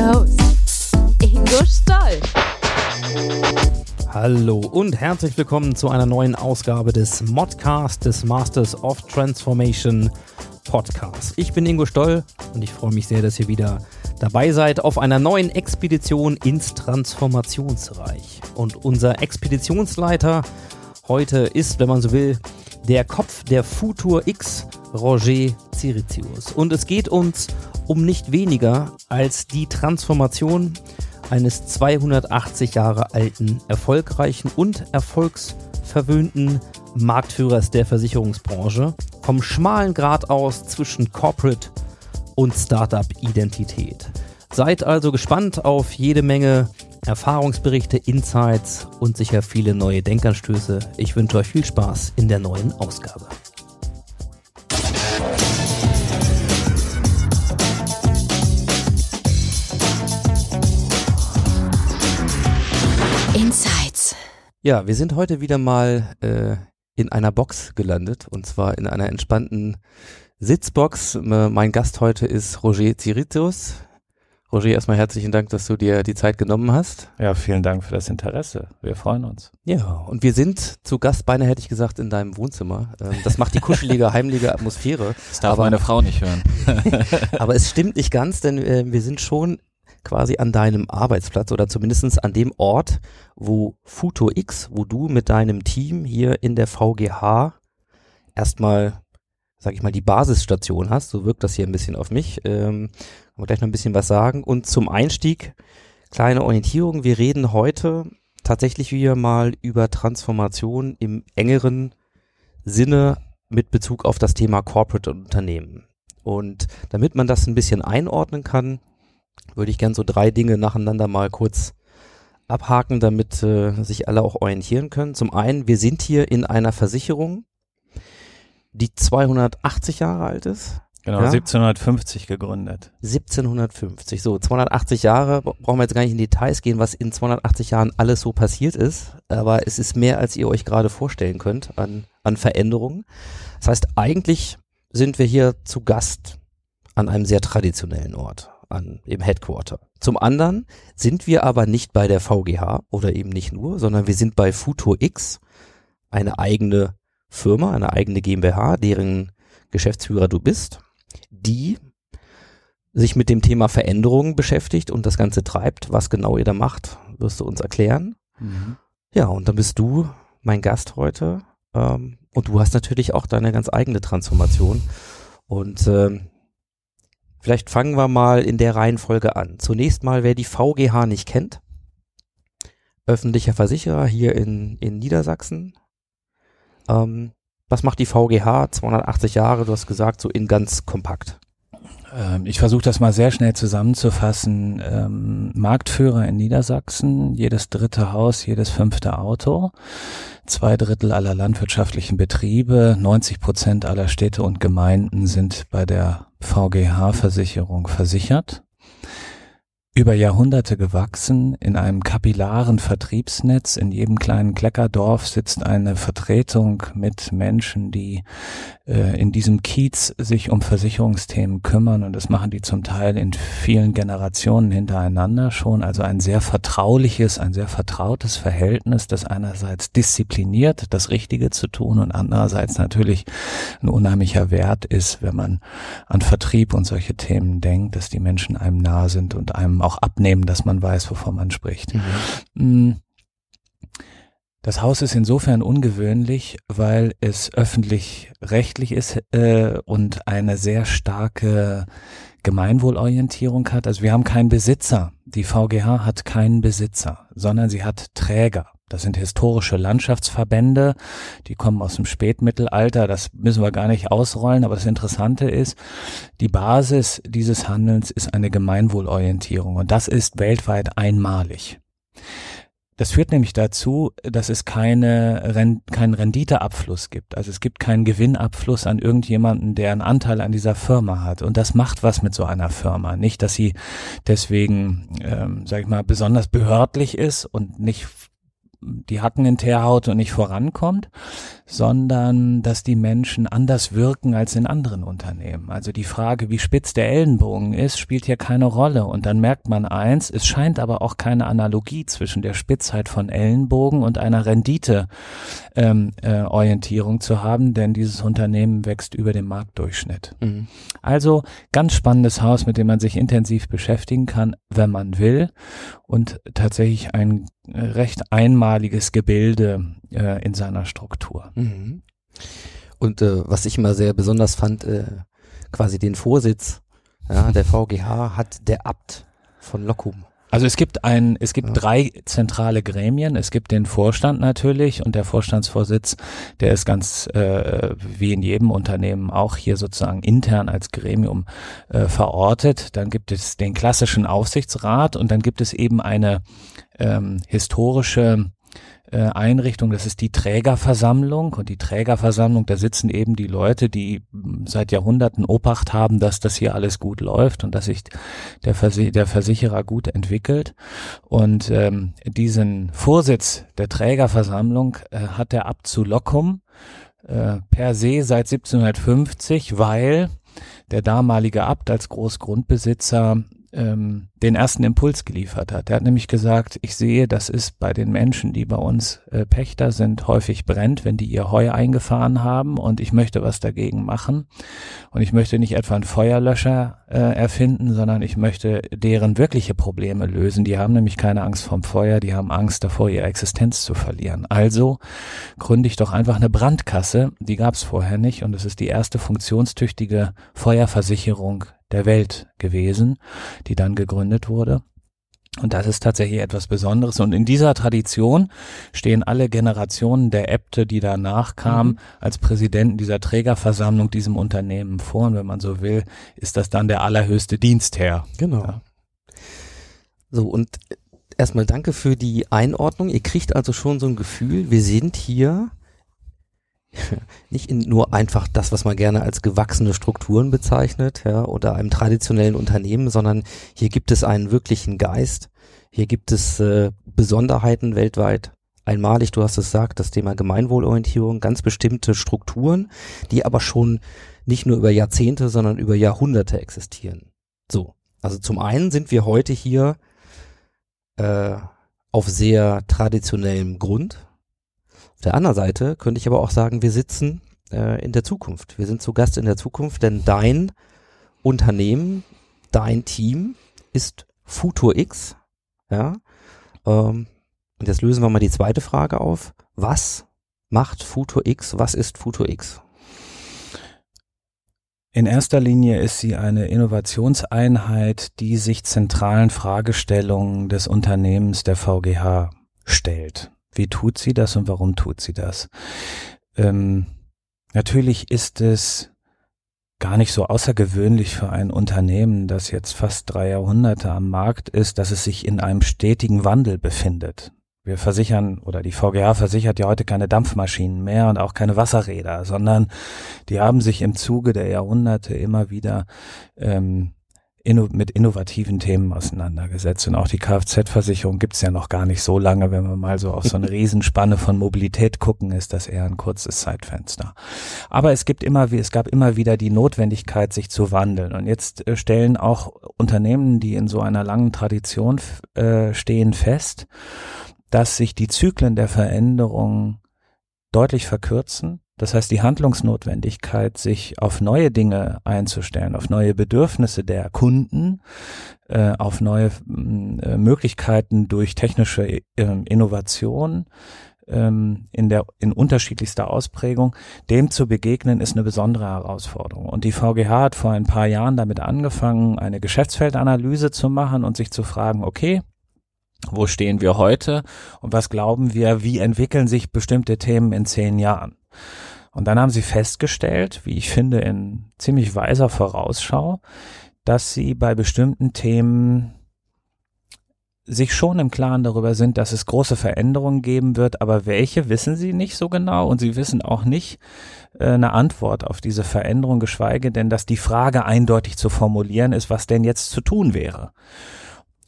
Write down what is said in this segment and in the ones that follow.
Your host, Ingo Stoll. Hallo und herzlich willkommen zu einer neuen Ausgabe des Modcast des Masters of Transformation Podcast. Ich bin Ingo Stoll und ich freue mich sehr, dass ihr wieder dabei seid auf einer neuen Expedition ins Transformationsreich. Und unser Expeditionsleiter heute ist, wenn man so will, der Kopf der Futur X, Roger Ciritius. Und es geht uns um nicht weniger als die Transformation eines 280 Jahre alten, erfolgreichen und erfolgsverwöhnten Marktführers der Versicherungsbranche vom schmalen Grad aus zwischen Corporate und Startup-Identität. Seid also gespannt auf jede Menge Erfahrungsberichte, Insights und sicher viele neue Denkanstöße. Ich wünsche euch viel Spaß in der neuen Ausgabe. Insights. Ja, wir sind heute wieder mal äh, in einer Box gelandet und zwar in einer entspannten Sitzbox. Mein Gast heute ist Roger Ziritus. Roger, erstmal herzlichen Dank, dass du dir die Zeit genommen hast. Ja, vielen Dank für das Interesse. Wir freuen uns. Ja, und wir sind zu Gast, beinahe hätte ich gesagt, in deinem Wohnzimmer. Ähm, Das macht die kuschelige, heimliche Atmosphäre. Das darf Aber- meine Frau nicht hören. Aber es stimmt nicht ganz, denn äh, wir sind schon quasi an deinem Arbeitsplatz oder zumindestens an dem Ort, wo Futo X, wo du mit deinem Team hier in der VGH erstmal, sag ich mal, die Basisstation hast. So wirkt das hier ein bisschen auf mich. Ähm, wir gleich noch ein bisschen was sagen. Und zum Einstieg, kleine Orientierung. Wir reden heute tatsächlich wieder mal über Transformation im engeren Sinne mit Bezug auf das Thema Corporate und Unternehmen. Und damit man das ein bisschen einordnen kann, würde ich gern so drei Dinge nacheinander mal kurz abhaken, damit äh, sich alle auch orientieren können. Zum einen, wir sind hier in einer Versicherung, die 280 Jahre alt ist. Genau, Ja. 1750 gegründet. 1750. So, 280 Jahre, bra- brauchen wir jetzt gar nicht in Details gehen, was in 280 Jahren alles so passiert ist, aber es ist mehr, als ihr euch gerade vorstellen könnt an, an Veränderungen. Das heißt, eigentlich sind wir hier zu Gast an einem sehr traditionellen Ort, an im Headquarter. Zum anderen sind wir aber nicht bei der VGH oder eben nicht nur, sondern wir sind bei Futur X, eine eigene Firma, eine eigene GmbH, deren Geschäftsführer du bist, die sich mit dem Thema Veränderungen beschäftigt und das Ganze treibt. Was genau ihr da macht, wirst du uns erklären. Ja, und dann bist du mein Gast heute. Ähm, und du hast natürlich auch deine ganz eigene Transformation. Und ähm, vielleicht fangen wir mal in der Reihenfolge an. Zunächst mal, wer die VGH nicht kennt. Öffentlicher Versicherer hier in, in Niedersachsen. Ähm, was macht die VGH? 280 Jahre, du hast gesagt, so in ganz kompakt. Ähm, ich versuche das mal sehr schnell zusammenzufassen. Ähm, Marktführer in Niedersachsen, jedes dritte Haus, jedes fünfte Auto, zwei Drittel aller landwirtschaftlichen Betriebe, 90 Prozent aller Städte und Gemeinden sind bei der VGH-Versicherung versichert. Über Jahrhunderte gewachsen, in einem kapillaren Vertriebsnetz. In jedem kleinen Kleckerdorf sitzt eine Vertretung mit Menschen, die äh, in diesem Kiez sich um Versicherungsthemen kümmern und das machen die zum Teil in vielen Generationen hintereinander schon. Also ein sehr vertrauliches, ein sehr vertrautes Verhältnis, das einerseits diszipliniert, das Richtige zu tun und andererseits natürlich ein unheimlicher Wert ist, wenn man an Vertrieb und solche Themen denkt, dass die Menschen einem nah sind und einem auch abnehmen, dass man weiß, wovon man spricht. Mm. Das Haus ist insofern ungewöhnlich, weil es öffentlich-rechtlich ist äh, und eine sehr starke Gemeinwohlorientierung hat. Also wir haben keinen Besitzer. Die VGH hat keinen Besitzer, sondern sie hat Träger. Das sind historische Landschaftsverbände, die kommen aus dem Spätmittelalter, das müssen wir gar nicht ausrollen, aber das Interessante ist, die Basis dieses Handelns ist eine Gemeinwohlorientierung und das ist weltweit einmalig. Das führt nämlich dazu, dass es keine, keinen Renditeabfluss gibt. Also es gibt keinen Gewinnabfluss an irgendjemanden, der einen Anteil an dieser Firma hat. Und das macht was mit so einer Firma. Nicht, dass sie deswegen, ähm, sag ich mal, besonders behördlich ist und nicht die Hacken in Teerhaut und nicht vorankommt, sondern dass die Menschen anders wirken als in anderen Unternehmen. Also die Frage, wie spitz der Ellenbogen ist, spielt hier keine Rolle. Und dann merkt man eins, es scheint aber auch keine Analogie zwischen der Spitzheit von Ellenbogen und einer Renditeorientierung ähm, äh, zu haben, denn dieses Unternehmen wächst über dem Marktdurchschnitt. Mhm. Also ganz spannendes Haus, mit dem man sich intensiv beschäftigen kann, wenn man will und tatsächlich ein recht einmaliges Gebilde äh, in seiner Struktur. Mhm. Und äh, was ich immer sehr besonders fand, äh, quasi den Vorsitz ja, der VGH hat der Abt von Lockum. Also es gibt ein, es gibt ja. drei zentrale Gremien. Es gibt den Vorstand natürlich und der Vorstandsvorsitz, der ist ganz äh, wie in jedem Unternehmen auch hier sozusagen intern als Gremium äh, verortet. Dann gibt es den klassischen Aufsichtsrat und dann gibt es eben eine ähm, historische äh, Einrichtung, das ist die Trägerversammlung und die Trägerversammlung, da sitzen eben die Leute, die seit Jahrhunderten Obacht haben, dass das hier alles gut läuft und dass sich der, Versi der Versicherer gut entwickelt. Und ähm, diesen Vorsitz der Trägerversammlung äh, hat der Abt zu Lockum äh, per se seit 1750, weil der damalige Abt als Großgrundbesitzer ähm, den ersten Impuls geliefert hat. Er hat nämlich gesagt, ich sehe, das ist bei den Menschen, die bei uns äh, Pächter sind, häufig brennt, wenn die ihr Heu eingefahren haben und ich möchte was dagegen machen. Und ich möchte nicht etwa einen Feuerlöscher äh, erfinden, sondern ich möchte deren wirkliche Probleme lösen. Die haben nämlich keine Angst vom Feuer, die haben Angst davor, ihre Existenz zu verlieren. Also gründe ich doch einfach eine Brandkasse, die gab es vorher nicht und es ist die erste funktionstüchtige Feuerversicherung der Welt gewesen, die dann gegründet wurde. Und das ist tatsächlich etwas Besonderes. Und in dieser Tradition stehen alle Generationen der Äbte, die danach kamen, mhm. als Präsidenten dieser Trägerversammlung diesem Unternehmen vor. Und wenn man so will, ist das dann der allerhöchste Dienstherr. Genau. Ja. So, und erstmal danke für die Einordnung. Ihr kriegt also schon so ein Gefühl, wir sind hier nicht in nur einfach das, was man gerne als gewachsene Strukturen bezeichnet, ja, oder einem traditionellen Unternehmen, sondern hier gibt es einen wirklichen Geist. Hier gibt es äh, Besonderheiten weltweit. Einmalig, du hast es gesagt, das Thema Gemeinwohlorientierung, ganz bestimmte Strukturen, die aber schon nicht nur über Jahrzehnte, sondern über Jahrhunderte existieren. So, also zum einen sind wir heute hier äh, auf sehr traditionellem Grund, auf der anderen Seite könnte ich aber auch sagen, wir sitzen äh, in der Zukunft. Wir sind zu Gast in der Zukunft, denn dein Unternehmen, dein Team ist Futur X. Ja. Ähm, und jetzt lösen wir mal die zweite Frage auf. Was macht Futur X? Was ist Futur X? In erster Linie ist sie eine Innovationseinheit, die sich zentralen Fragestellungen des Unternehmens der VGH stellt. Wie tut sie das und warum tut sie das? Ähm, natürlich ist es gar nicht so außergewöhnlich für ein Unternehmen, das jetzt fast drei Jahrhunderte am Markt ist, dass es sich in einem stetigen Wandel befindet. Wir versichern oder die VGA versichert ja heute keine Dampfmaschinen mehr und auch keine Wasserräder, sondern die haben sich im Zuge der Jahrhunderte immer wieder ähm, inno mit innovativen Themen auseinandergesetzt. Und auch die Kfz-Versicherung gibt's ja noch gar nicht so lange. Wenn wir mal so auf so eine Riesenspanne von Mobilität gucken, ist das eher ein kurzes Zeitfenster. Aber es gibt immer, es gab immer wieder die Notwendigkeit, sich zu wandeln. Und jetzt äh, stellen auch Unternehmen, die in so einer langen Tradition äh, stehen, fest, dass sich die Zyklen der Veränderung deutlich verkürzen das heißt, die Handlungsnotwendigkeit, sich auf neue Dinge einzustellen, auf neue Bedürfnisse der Kunden, äh, auf neue äh, Möglichkeiten durch technische äh, Innovation ähm, in der in unterschiedlichster Ausprägung, dem zu begegnen, ist eine besondere Herausforderung. Und die VGH hat vor ein paar Jahren damit angefangen, eine Geschäftsfeldanalyse zu machen und sich zu fragen, okay, Wo stehen wir heute und was glauben wir, wie entwickeln sich bestimmte Themen in zehn Jahren? Und dann haben sie festgestellt, wie ich finde, in ziemlich weiser Vorausschau, dass sie bei bestimmten Themen sich schon im Klaren darüber sind, dass es große Veränderungen geben wird, aber welche wissen sie nicht so genau und sie wissen auch nicht äh, eine Antwort auf diese Veränderung, geschweige denn, dass die Frage eindeutig zu formulieren ist, was denn jetzt zu tun wäre.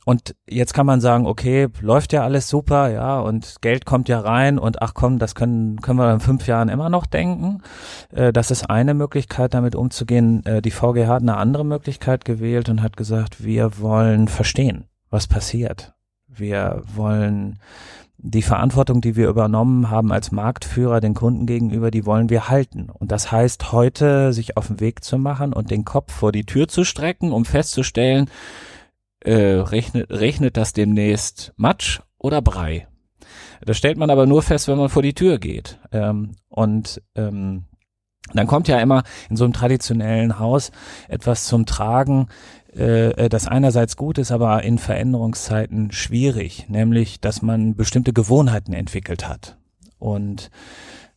Und jetzt kann man sagen, okay, läuft ja alles super, ja, und Geld kommt ja rein und ach komm, das können, können wir in fünf Jahren immer noch denken. Äh, das ist eine Möglichkeit, damit umzugehen. Äh, die VG hat eine andere Möglichkeit gewählt und hat gesagt, wir wollen verstehen, was passiert. Wir wollen die Verantwortung, die wir übernommen haben als Marktführer den Kunden gegenüber, die wollen wir halten. Und das heißt heute, sich auf den Weg zu machen und den Kopf vor die Tür zu strecken, um festzustellen, äh, rechnet, rechnet das demnächst Matsch oder Brei. Das stellt man aber nur fest, wenn man vor die Tür geht. Ähm, und ähm, dann kommt ja immer in so einem traditionellen Haus etwas zum Tragen, äh, das einerseits gut ist, aber in Veränderungszeiten schwierig, nämlich, dass man bestimmte Gewohnheiten entwickelt hat. Und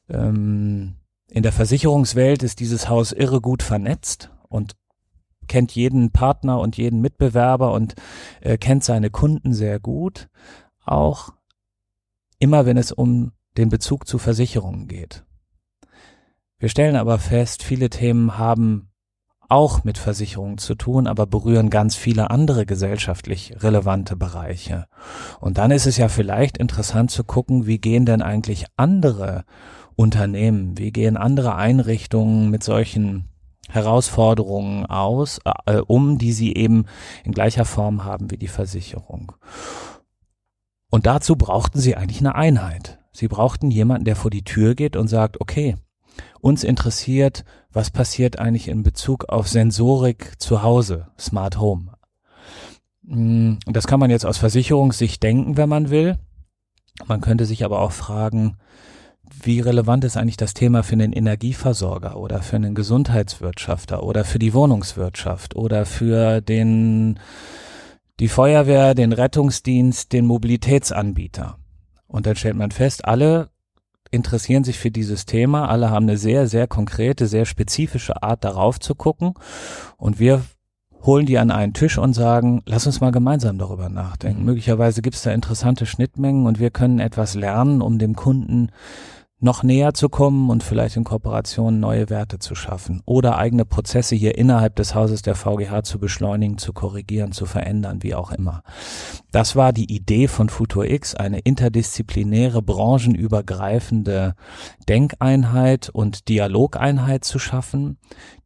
ähm, in der Versicherungswelt ist dieses Haus irre gut vernetzt und kennt jeden Partner und jeden Mitbewerber und äh, kennt seine Kunden sehr gut, auch immer wenn es um den Bezug zu Versicherungen geht. Wir stellen aber fest, viele Themen haben auch mit Versicherungen zu tun, aber berühren ganz viele andere gesellschaftlich relevante Bereiche. Und dann ist es ja vielleicht interessant zu gucken, wie gehen denn eigentlich andere Unternehmen, wie gehen andere Einrichtungen mit solchen Herausforderungen aus, äh, um, die sie eben in gleicher Form haben wie die Versicherung. Und dazu brauchten sie eigentlich eine Einheit. Sie brauchten jemanden, der vor die Tür geht und sagt, okay, uns interessiert, was passiert eigentlich in Bezug auf Sensorik zu Hause, Smart Home. Mm, das kann man jetzt aus Versicherungssicht denken, wenn man will. Man könnte sich aber auch fragen, wie relevant ist eigentlich das Thema für einen Energieversorger oder für einen Gesundheitswirtschafter oder für die Wohnungswirtschaft oder für den, die Feuerwehr, den Rettungsdienst, den Mobilitätsanbieter. Und dann stellt man fest, alle interessieren sich für dieses Thema, alle haben eine sehr, sehr konkrete, sehr spezifische Art darauf zu gucken und wir holen die an einen Tisch und sagen, lass uns mal gemeinsam darüber nachdenken. Mhm. Möglicherweise gibt es da interessante Schnittmengen und wir können etwas lernen, um dem Kunden noch näher zu kommen und vielleicht in Kooperation neue Werte zu schaffen oder eigene Prozesse hier innerhalb des Hauses der VGH zu beschleunigen, zu korrigieren, zu verändern, wie auch immer. Das war die Idee von Futur X, eine interdisziplinäre, branchenübergreifende Denkeinheit und Dialogeinheit zu schaffen,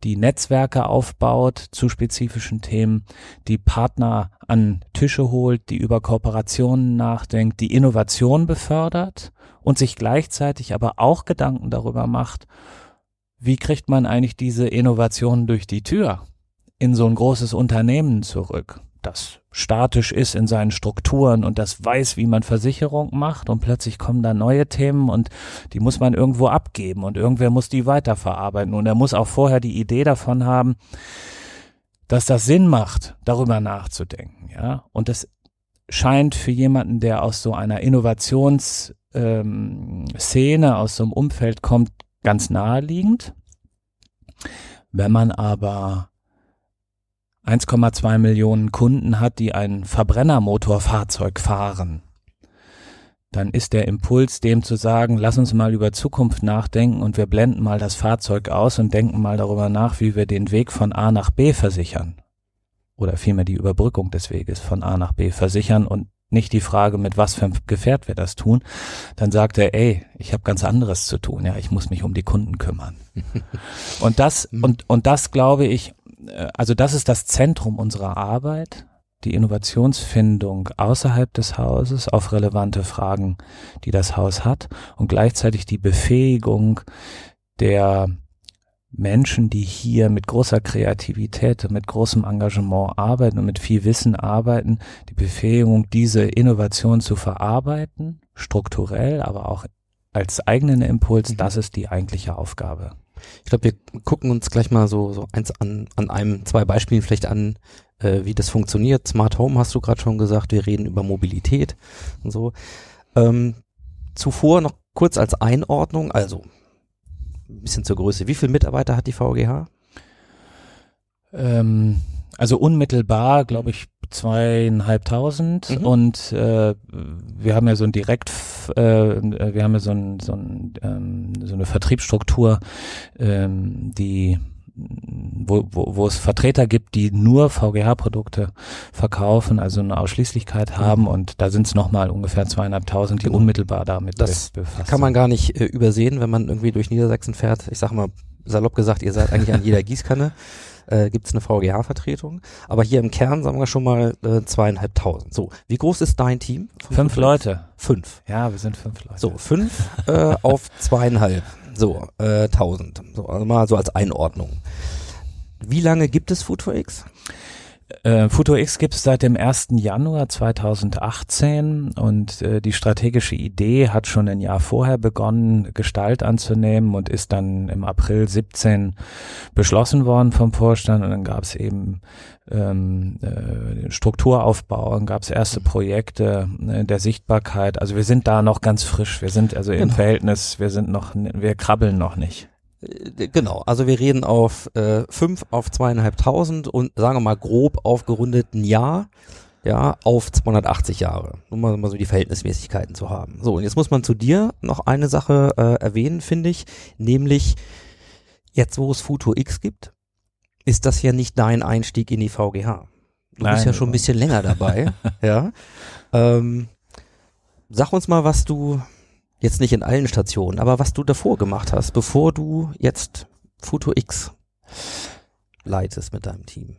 die Netzwerke aufbaut zu spezifischen Themen, die Partner an Tische holt, die über Kooperationen nachdenkt, die Innovation befördert und sich gleichzeitig aber auch Gedanken darüber macht, wie kriegt man eigentlich diese Innovationen durch die Tür in so ein großes Unternehmen zurück, das statisch ist in seinen Strukturen und das weiß, wie man Versicherung macht und plötzlich kommen da neue Themen und die muss man irgendwo abgeben und irgendwer muss die weiterverarbeiten und er muss auch vorher die Idee davon haben, dass das Sinn macht, darüber nachzudenken, ja. Und das scheint für jemanden, der aus so einer Innovations ähm, aus so einem Umfeld kommt, ganz naheliegend. Wenn man aber 1,2 Millionen Kunden hat, die ein Verbrennermotorfahrzeug fahren, dann ist der Impuls, dem zu sagen, lass uns mal über Zukunft nachdenken und wir blenden mal das Fahrzeug aus und denken mal darüber nach, wie wir den Weg von A nach B versichern. Oder vielmehr die Überbrückung des Weges von A nach B versichern und nicht die Frage, mit was für einem Gefährt wir das tun, dann sagt er, ey, ich habe ganz anderes zu tun, ja, ich muss mich um die Kunden kümmern. und das mhm. und und das glaube ich, äh, also das ist das Zentrum unserer Arbeit, die Innovationsfindung außerhalb des Hauses auf relevante Fragen, die das Haus hat und gleichzeitig die Befähigung der Menschen, die hier mit großer Kreativität und mit großem Engagement arbeiten und mit viel Wissen arbeiten, die Befähigung, diese Innovation zu verarbeiten, strukturell, aber auch als eigenen Impuls, mhm. das ist die eigentliche Aufgabe. Ich glaube, wir gucken uns gleich mal so, so eins an, an einem, zwei Beispielen vielleicht an, äh, wie das funktioniert. Smart Home hast du gerade schon gesagt, wir reden über Mobilität und so. Ähm, zuvor noch kurz als Einordnung, also ein bisschen zur Größe. Wie viele Mitarbeiter hat die VGH? Ähm, also unmittelbar, glaube ich, zweieinhalbtausend Mhm. und äh, wir haben ja so ein Direkt, äh, wir haben ja so, ein, so, ein, ähm, so eine Vertriebsstruktur, ähm, die wo, wo, wo es Vertreter gibt, die nur VGH-Produkte verkaufen, also eine Ausschließlichkeit haben und da sind es nochmal ungefähr zweieinhalbtausend, die Genau. unmittelbar damit Das be befasst Kann man sind. gar nicht äh, übersehen, wenn man irgendwie durch Niedersachsen fährt. Ich sag mal, salopp gesagt, ihr seid eigentlich an jeder Gießkanne. Äh, Gibt es eine VGH-Vertretung. Aber hier im Kern sagen wir schon mal äh, zweieinhalbtausend. So, wie groß ist dein Team? Fünf Leute. Fünf. Ja, wir sind fünf Leute. So, fünf äh, auf zweieinhalb. So, äh, tausend. So, also mal so als Einordnung. Wie lange gibt es Food for X? Äh, FutoX gibt es seit dem 1. Januar 2018 und äh, die strategische Idee hat schon ein Jahr vorher begonnen, Gestalt anzunehmen und ist dann im April 17 beschlossen worden vom Vorstand und dann gab es eben ähm, äh, Strukturaufbau, dann gab es erste Projekte äh, der Sichtbarkeit. Also wir sind da noch ganz frisch. Wir sind also im Genau. Verhältnis, wir sind noch, wir krabbeln noch nicht. Äh, Genau, also wir reden auf äh, fünf auf zweieinhalbtausend und sagen wir mal grob aufgerundet ein Jahr, ja, auf 280 Jahre. Um mal, mal so die Verhältnismäßigkeiten zu haben. So, und jetzt muss man zu dir noch eine Sache äh, erwähnen, finde ich, nämlich jetzt, wo es Futur X gibt, ist das ja nicht dein Einstieg in die VGH. Du Nein, bist ja schon ein bisschen länger dabei, ja. Ähm, sag uns mal, was du jetzt nicht in allen Stationen, aber was du davor gemacht hast, bevor du jetzt Futur X leitest mit deinem Team.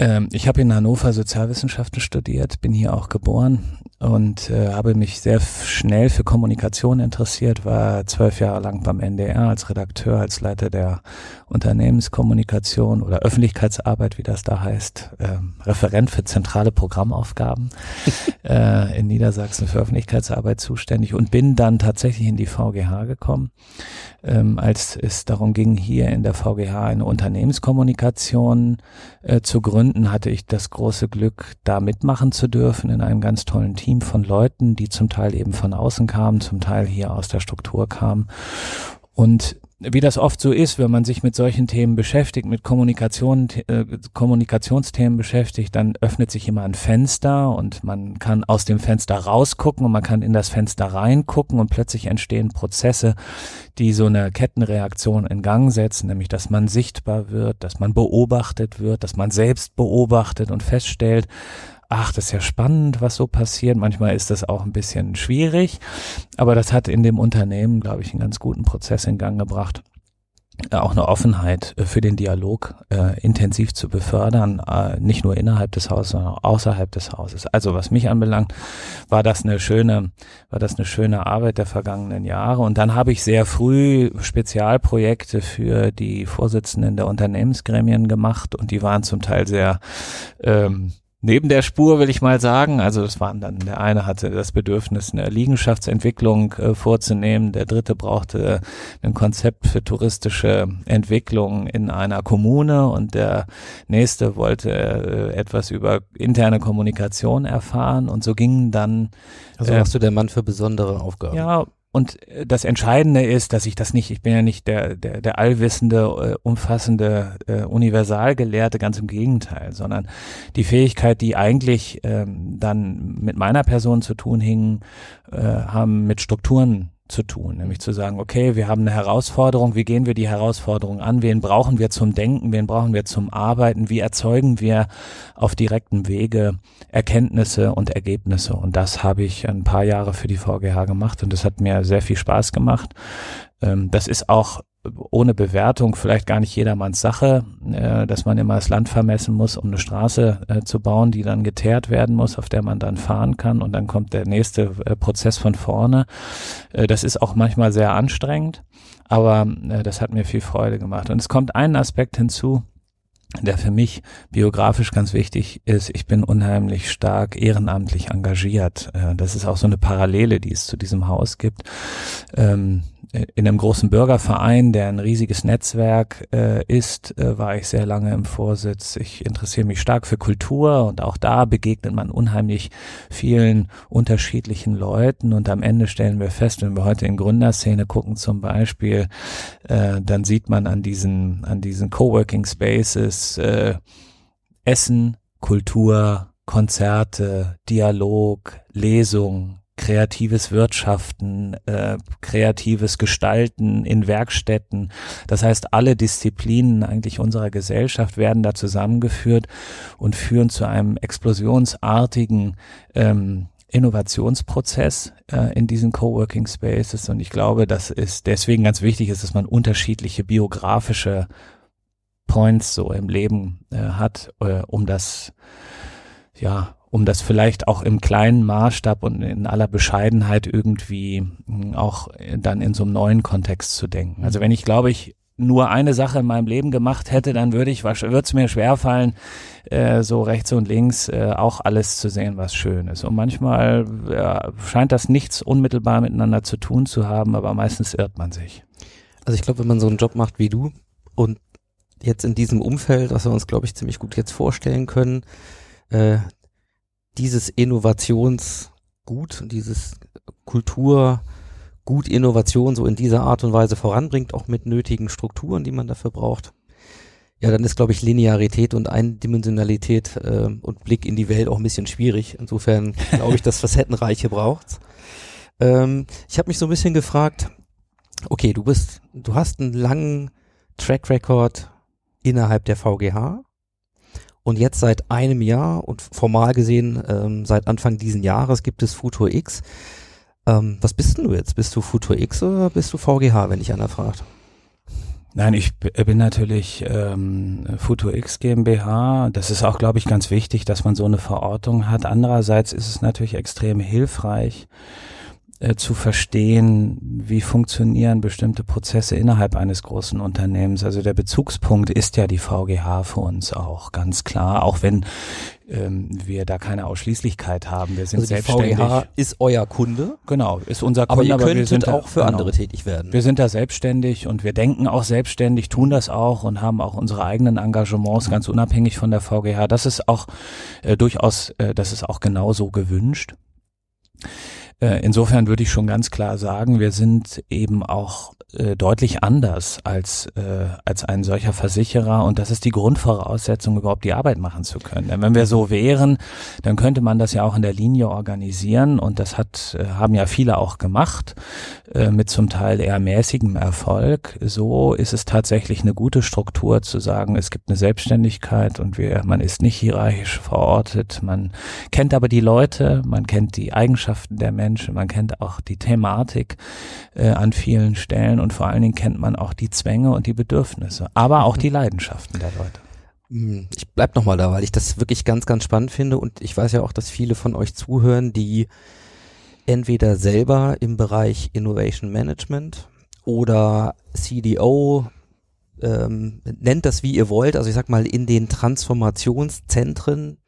Ähm, ich habe in Hannover Sozialwissenschaften studiert, bin hier auch geboren und äh, habe mich sehr schnell für Kommunikation interessiert, war zwölf Jahre lang beim NDR als Redakteur, als Leiter der Unternehmenskommunikation oder Öffentlichkeitsarbeit, wie das da heißt, ähm, Referent für zentrale Programmaufgaben äh, in Niedersachsen für Öffentlichkeitsarbeit zuständig und bin dann tatsächlich in die VGH gekommen, ähm, als es darum ging, hier in der VGH eine Unternehmenskommunikation äh, zu gründen, hatte ich das große Glück, da mitmachen zu dürfen in einem ganz tollen Team von Leuten, die zum Teil eben von außen kamen, zum Teil hier aus der Struktur kamen. Und wie das oft so ist, wenn man sich mit solchen Themen beschäftigt, mit Kommunikation, äh, Kommunikationsthemen beschäftigt, dann öffnet sich immer ein Fenster und man kann aus dem Fenster rausgucken und man kann in das Fenster reingucken und plötzlich entstehen Prozesse, die so eine Kettenreaktion in Gang setzen, nämlich dass man sichtbar wird, dass man beobachtet wird, dass man selbst beobachtet und feststellt, ach, das ist ja spannend, was so passiert. Manchmal ist das auch ein bisschen schwierig, aber das hat in dem Unternehmen, glaube ich, einen ganz guten Prozess in Gang gebracht. äh, Auch eine Offenheit äh, für den Dialog äh, intensiv zu befördern, äh, nicht nur innerhalb des Hauses, sondern auch außerhalb des Hauses. Also was mich anbelangt, war das eine schöne, war das eine schöne Arbeit der vergangenen Jahre. Und dann habe ich sehr früh Spezialprojekte für die Vorsitzenden der Unternehmensgremien gemacht und die waren zum Teil sehr ähm, neben der Spur, will ich mal sagen. Also das waren dann, der eine hatte das Bedürfnis, eine Liegenschaftsentwicklung äh, vorzunehmen, der dritte brauchte ein Konzept für touristische Entwicklung in einer Kommune und der nächste wollte äh, etwas über interne Kommunikation erfahren und so gingen dann Also Äh, warst du der Mann für besondere Aufgaben. ja, und äh, das Entscheidende ist, dass ich das nicht, ich bin ja nicht der, der, der allwissende, äh, umfassende äh, Universalgelehrte, ganz im Gegenteil, sondern die Fähigkeit, die eigentlich ähm, dann mit meiner Person zu tun hing, äh, haben mit Strukturen zu tun, nämlich zu sagen, okay, wir haben eine Herausforderung, wie gehen wir die Herausforderung an, wen brauchen wir zum Denken, wen brauchen wir zum Arbeiten, wie erzeugen wir auf direktem Wege Erkenntnisse und Ergebnisse? Und das habe ich ein paar Jahre für die VGH gemacht und das hat mir sehr viel Spaß gemacht. Ähm, das ist auch ohne Bewertung vielleicht gar nicht jedermanns Sache, äh, dass man immer das Land vermessen muss, um eine Straße äh, zu bauen, die dann geteert werden muss, auf der man dann fahren kann und dann kommt der nächste äh, Prozess von vorne. Äh, das ist auch manchmal sehr anstrengend, aber äh, das hat mir viel Freude gemacht. Und es kommt ein Aspekt hinzu, der für mich biografisch ganz wichtig ist, ich bin unheimlich stark ehrenamtlich engagiert. Äh, Das ist auch so eine Parallele, die es zu diesem Haus gibt. Ähm, in einem großen Bürgerverein, der ein riesiges Netzwerk äh, ist, äh, war ich sehr lange im Vorsitz. Ich interessiere mich stark für Kultur und auch da begegnet man unheimlich vielen unterschiedlichen Leuten und am Ende stellen wir fest, wenn wir heute in Gründerszene gucken zum Beispiel, äh, dann sieht man an diesen, an diesen Coworking Spaces äh, Essen, Kultur, Konzerte, Dialog, Lesung, kreatives Wirtschaften, äh, kreatives Gestalten in Werkstätten. Das heißt, alle Disziplinen eigentlich unserer Gesellschaft werden da zusammengeführt und führen zu einem explosionsartigen ähm, Innovationsprozess äh, in diesen Coworking Spaces. Und ich glaube, dass es deswegen ganz wichtig ist, dass man unterschiedliche biografische Points so im Leben äh, hat, äh, um das ja, um das vielleicht auch im kleinen Maßstab und in aller Bescheidenheit irgendwie mh, auch äh, dann in so einem neuen Kontext zu denken. Also wenn ich, glaube ich, nur eine Sache in meinem Leben gemacht hätte, dann würde ich, würde es mir schwerfallen, äh, so rechts und links äh, auch alles zu sehen, was schön ist. Und manchmal ja, scheint das nichts unmittelbar miteinander zu tun zu haben, aber meistens irrt man sich. Also ich glaube, wenn man so einen Job macht wie du und jetzt in diesem Umfeld, was wir uns, glaube ich, ziemlich gut jetzt vorstellen können, äh, dieses Innovationsgut, dieses Kultur, Gut Innovation so in dieser Art und Weise voranbringt, auch mit nötigen Strukturen, die man dafür braucht. Ja, dann ist, glaube ich, Linearität und Eindimensionalität äh, und Blick in die Welt auch ein bisschen schwierig. Insofern glaube ich, das Facettenreiche braucht's. Ähm, ich habe mich so ein bisschen gefragt, okay, du bist, du hast einen langen Track Record innerhalb der VGH und jetzt seit einem Jahr und formal gesehen ähm, seit Anfang diesen Jahres gibt es Futur X. Ähm, was bist denn du jetzt? Bist du Futur X oder bist du VGH, wenn dich einer fragt? Nein, ich bin natürlich ähm, Futur X GmbH. Das ist auch, glaube ich, ganz wichtig, dass man so eine Verortung hat. Andererseits ist es natürlich extrem hilfreich, äh, zu verstehen, wie funktionieren bestimmte Prozesse innerhalb eines großen Unternehmens. Also der Bezugspunkt ist ja die VGH für uns auch, ganz klar, auch wenn ähm, wir da keine Ausschließlichkeit haben. Wir sind Also die selbstständig. VGH ist euer Kunde, Genau, ist unser aber Kunde, ihr aber wir könntet sind da- auch für genau. andere tätig werden. Wir sind da selbstständig und wir denken auch selbstständig, tun das auch und haben auch unsere eigenen Engagements ganz unabhängig von der VGH. Das ist auch äh, durchaus, äh, das ist auch genauso gewünscht. Äh, insofern würde ich schon ganz klar sagen, wir sind eben auch äh, deutlich anders als, äh, als ein solcher Versicherer und das ist die Grundvoraussetzung, überhaupt die Arbeit machen zu können. Denn wenn wir so wären, dann könnte man das ja auch in der Linie organisieren und das hat, äh, haben ja viele auch gemacht, äh, mit zum Teil eher mäßigem Erfolg. So ist es tatsächlich eine gute Struktur zu sagen, es gibt eine Selbstständigkeit und wir, man ist nicht hierarchisch verortet, man kennt aber die Leute, man kennt die Eigenschaften der Menschen, man kennt auch die Thematik äh, an vielen Stellen und vor allen Dingen kennt man auch die Zwänge und die Bedürfnisse, aber auch die Leidenschaften der Leute. Hm, Ich bleib noch mal da, weil ich das wirklich ganz, ganz spannend finde und ich weiß ja auch, dass viele von euch zuhören, die entweder selber im Bereich Innovation Management oder CDO, ähm, nennt das wie ihr wollt, also ich sag mal in den Transformationszentren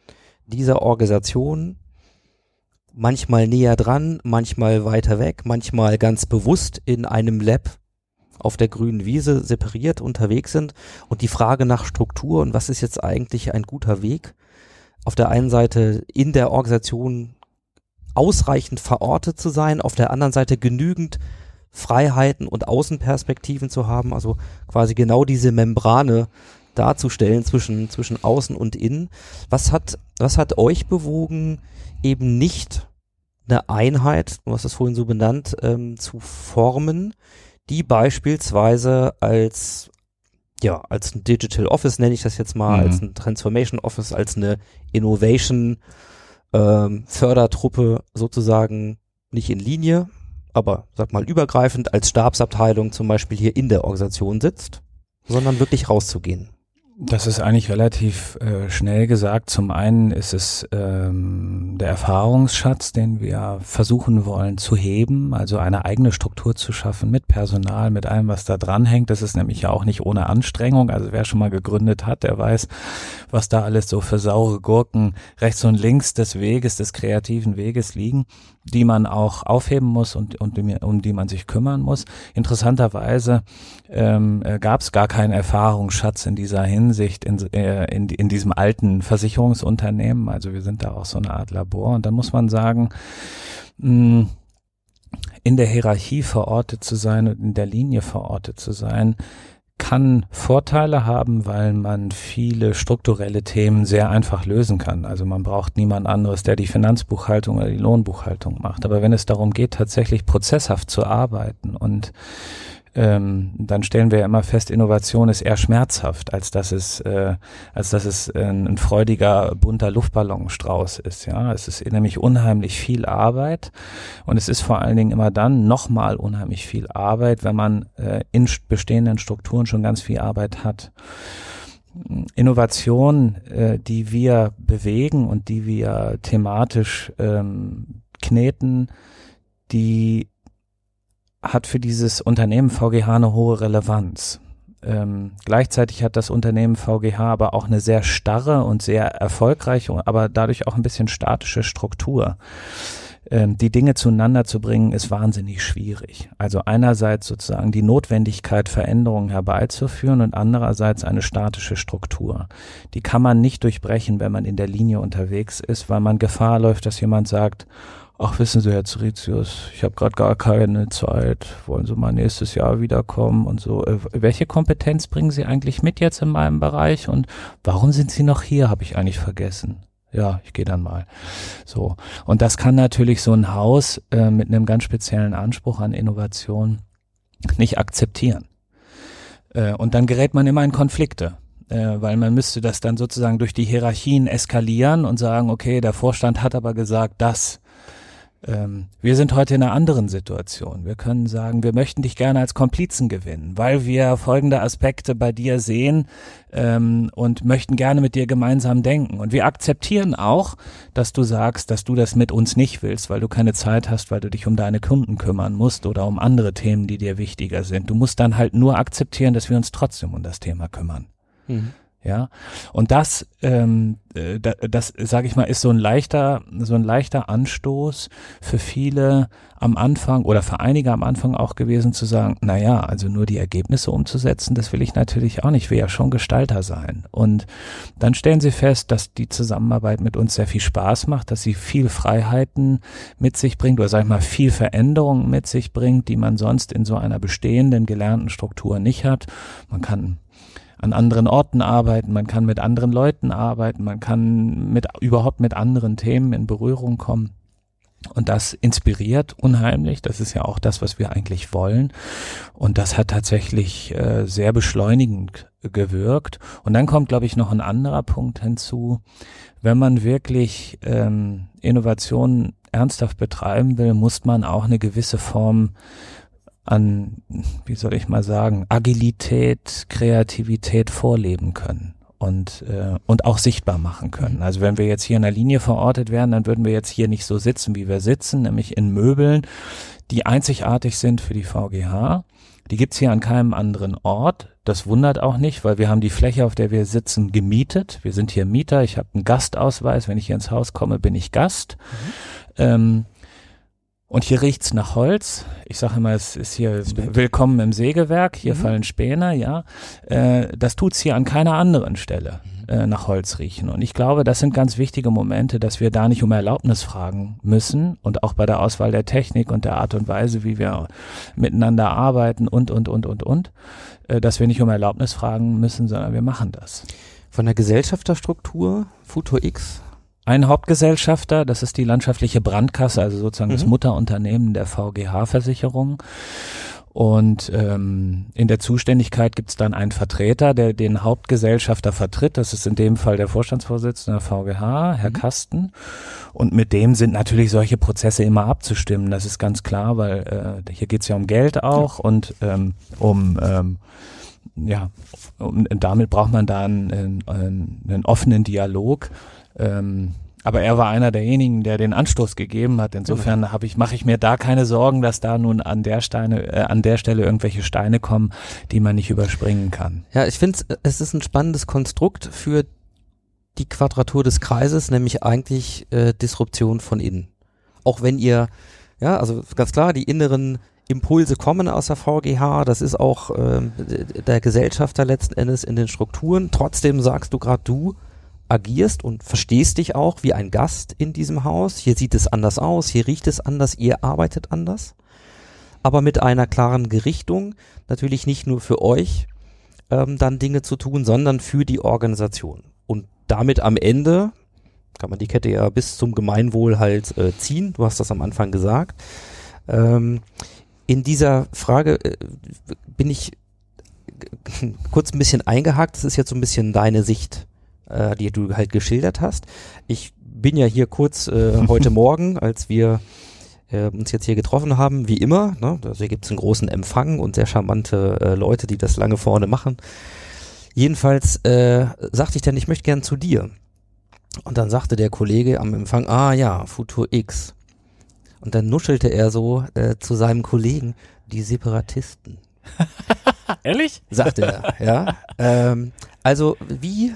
dieser Organisation, manchmal näher dran, manchmal weiter weg, manchmal ganz bewusst in einem Lab auf der grünen Wiese separiert unterwegs sind. Und die Frage nach Struktur und was ist jetzt eigentlich ein guter Weg, auf der einen Seite in der Organisation ausreichend verortet zu sein, auf der anderen Seite genügend Freiheiten und Außenperspektiven zu haben, also quasi genau diese Membrane darzustellen zwischen, zwischen außen und innen. Was hat, was hat euch bewogen, eben nicht eine Einheit, du hast es vorhin so benannt, ähm, zu formen, die beispielsweise als ja, als ein Digital Office nenne ich das jetzt mal, Mhm. als ein Transformation Office, als eine Innovation ähm, Fördertruppe sozusagen nicht in Linie, aber sag mal übergreifend als Stabsabteilung zum Beispiel hier in der Organisation sitzt, sondern wirklich rauszugehen. Das ist eigentlich relativ äh, schnell gesagt. Zum einen ist es ähm, der Erfahrungsschatz, den wir versuchen wollen zu heben, also eine eigene Struktur zu schaffen mit Personal, mit allem, was da dranhängt. Das ist nämlich ja auch nicht ohne Anstrengung. Also wer schon mal gegründet hat, der weiß, was da alles so für saure Gurken rechts und links des Weges, des kreativen Weges liegen die man auch aufheben muss und, und um, die man sich kümmern muss. Interessanterweise ähm, äh, gab es gar keinen Erfahrungsschatz in dieser Hinsicht in, äh, in, in diesem alten Versicherungsunternehmen. Also wir sind da auch so eine Art Labor. Und dann muss man sagen, mh, in der Hierarchie verortet zu sein und in der Linie verortet zu sein, kann Vorteile haben, weil man viele strukturelle Themen sehr einfach lösen kann. Also man braucht niemand anderes, der die Finanzbuchhaltung oder die Lohnbuchhaltung macht. Aber wenn es darum geht, tatsächlich prozesshaft zu arbeiten und ähm, dann stellen wir ja immer fest, Innovation ist eher schmerzhaft, als dass es, äh, als dass es ein, ein freudiger, bunter Luftballonstrauß ist. Ja, es ist nämlich unheimlich viel Arbeit und es ist vor allen Dingen immer dann nochmal unheimlich viel Arbeit, wenn man äh, in bestehenden Strukturen schon ganz viel Arbeit hat. Innovation, äh, die wir bewegen und die wir thematisch ähm, kneten, die hat für dieses Unternehmen VGH eine hohe Relevanz. Ähm, gleichzeitig hat das Unternehmen VGH aber auch eine sehr starre und sehr erfolgreiche, aber dadurch auch ein bisschen statische Struktur. Ähm, die Dinge zueinander zu bringen, ist wahnsinnig schwierig. Also einerseits sozusagen die Notwendigkeit, Veränderungen herbeizuführen und andererseits eine statische Struktur. Die kann man nicht durchbrechen, wenn man in der Linie unterwegs ist, weil man Gefahr läuft, dass jemand sagt, ach wissen Sie, Herr Zeritius, ich habe gerade gar keine Zeit, wollen Sie mal nächstes Jahr wiederkommen und so. Äh, welche Kompetenz bringen Sie eigentlich mit jetzt in meinem Bereich und warum sind Sie noch hier, habe ich eigentlich vergessen. Ja, ich gehe dann mal. So. Und das kann natürlich so ein Haus äh, mit einem ganz speziellen Anspruch an Innovation nicht akzeptieren. Äh, und dann gerät man immer in Konflikte äh, weil man müsste das dann sozusagen durch die Hierarchien eskalieren und sagen, okay, der Vorstand hat aber gesagt, das ähm, wir sind heute in einer anderen Situation. Wir können sagen, wir möchten dich gerne als Komplizen gewinnen, weil wir folgende Aspekte bei dir sehen ähm, und möchten gerne mit dir gemeinsam denken. Und wir akzeptieren auch, dass du sagst, dass du das mit uns nicht willst, weil du keine Zeit hast, weil du dich um deine Kunden kümmern musst oder um andere Themen, die dir wichtiger sind. Du musst dann halt nur akzeptieren, dass wir uns trotzdem um das Thema kümmern. Mhm. Ja, und das, ähm, äh, das, sage ich mal, ist so ein leichter, so ein leichter Anstoß für viele am Anfang oder für einige am Anfang auch gewesen zu sagen, na ja, also nur die Ergebnisse umzusetzen, das will ich natürlich auch nicht, will ja schon Gestalter sein. Und dann stellen sie fest, dass die Zusammenarbeit mit uns sehr viel Spaß macht, dass sie viel Freiheiten mit sich bringt oder sag ich mal viel Veränderungen mit sich bringt, die man sonst in so einer bestehenden gelernten Struktur nicht hat. Man kann an anderen Orten arbeiten, man kann mit anderen Leuten arbeiten, man kann mit überhaupt mit anderen Themen in Berührung kommen. Und das inspiriert unheimlich. Das ist ja auch das, was wir eigentlich wollen. Und das hat tatsächlich äh, sehr beschleunigend gewirkt. Und dann kommt, glaube ich, noch ein anderer Punkt hinzu. Wenn man wirklich ähm, Innovationen ernsthaft betreiben will, muss man auch eine gewisse Form an, wie soll ich mal sagen, Agilität, Kreativität vorleben können und, äh, und auch sichtbar machen können. Mhm. Also wenn wir jetzt hier in der Linie verortet wären, dann würden wir jetzt hier nicht so sitzen, wie wir sitzen, nämlich in Möbeln, die einzigartig sind für die VGH. Die gibt's hier an keinem anderen Ort. Das wundert auch nicht, weil wir haben die Fläche, auf der wir sitzen, gemietet. Wir sind hier Mieter. Ich habe einen Gastausweis. Wenn ich hier ins Haus komme, bin ich Gast. Mhm. Ähm, und hier riecht's nach Holz. Ich sage immer, es ist hier willkommen im Sägewerk. Hier mhm. fallen Späne, ja. Äh, das tut's hier an keiner anderen Stelle mhm. äh, nach Holz riechen. Und ich glaube, das sind ganz wichtige Momente, dass wir da nicht um Erlaubnis fragen müssen und auch bei der Auswahl der Technik und der Art und Weise, wie wir miteinander arbeiten und und und und und, äh, dass wir nicht um Erlaubnis fragen müssen, sondern wir machen das. Von der Gesellschafterstruktur Futur X ein Hauptgesellschafter, das ist die landschaftliche Brandkasse, also sozusagen mhm. das Mutterunternehmen der VGH-Versicherung. Und ähm, in der Zuständigkeit gibt es dann einen Vertreter, der den Hauptgesellschafter vertritt. Das ist in dem Fall der Vorstandsvorsitzende der VGH, Herr mhm. Kasten. Und mit dem sind natürlich solche Prozesse immer abzustimmen. Das ist ganz klar, weil äh, hier geht es ja um Geld auch ja. und ähm, um ähm, ja, und damit braucht man da einen, einen, einen offenen Dialog. Ähm, aber er war einer derjenigen, der den Anstoß gegeben hat. Insofern habe ich, mache ich mir da keine Sorgen, dass da nun an der Steine, äh, an der Stelle irgendwelche Steine kommen, die man nicht überspringen kann. Ja, ich finde, es ist ein spannendes Konstrukt für die Quadratur des Kreises, nämlich eigentlich äh, Disruption von innen. Auch wenn ihr, ja, also ganz klar, die inneren Impulse kommen aus der VGH, das ist auch ähm, der Gesellschafter letzten Endes in den Strukturen. Trotzdem sagst du gerade, du agierst und verstehst dich auch wie ein Gast in diesem Haus. Hier sieht es anders aus, hier riecht es anders, ihr arbeitet anders. Aber mit einer klaren Gerichtung, natürlich nicht nur für euch ähm, dann Dinge zu tun, sondern für die Organisation. Und damit am Ende kann man die Kette ja bis zum Gemeinwohl halt äh, ziehen. Du hast das am Anfang gesagt. Ähm, in dieser Frage äh, bin ich kurz ein bisschen eingehakt. Das ist jetzt so ein bisschen deine Sicht äh, die du halt geschildert hast. Ich bin ja hier kurz äh, heute Morgen, als wir äh, uns jetzt hier getroffen haben, wie immer. Ne? Also hier gibt es einen großen Empfang und sehr charmante äh, Leute, die das lange vorne machen. Jedenfalls äh, sagte ich dann, ich möchte gern zu dir. Und dann sagte der Kollege am Empfang, ah ja, Futur X. Und dann nuschelte er so äh, zu seinem Kollegen, die Separatisten. Ehrlich? Sagte er, ja. Ähm, also wie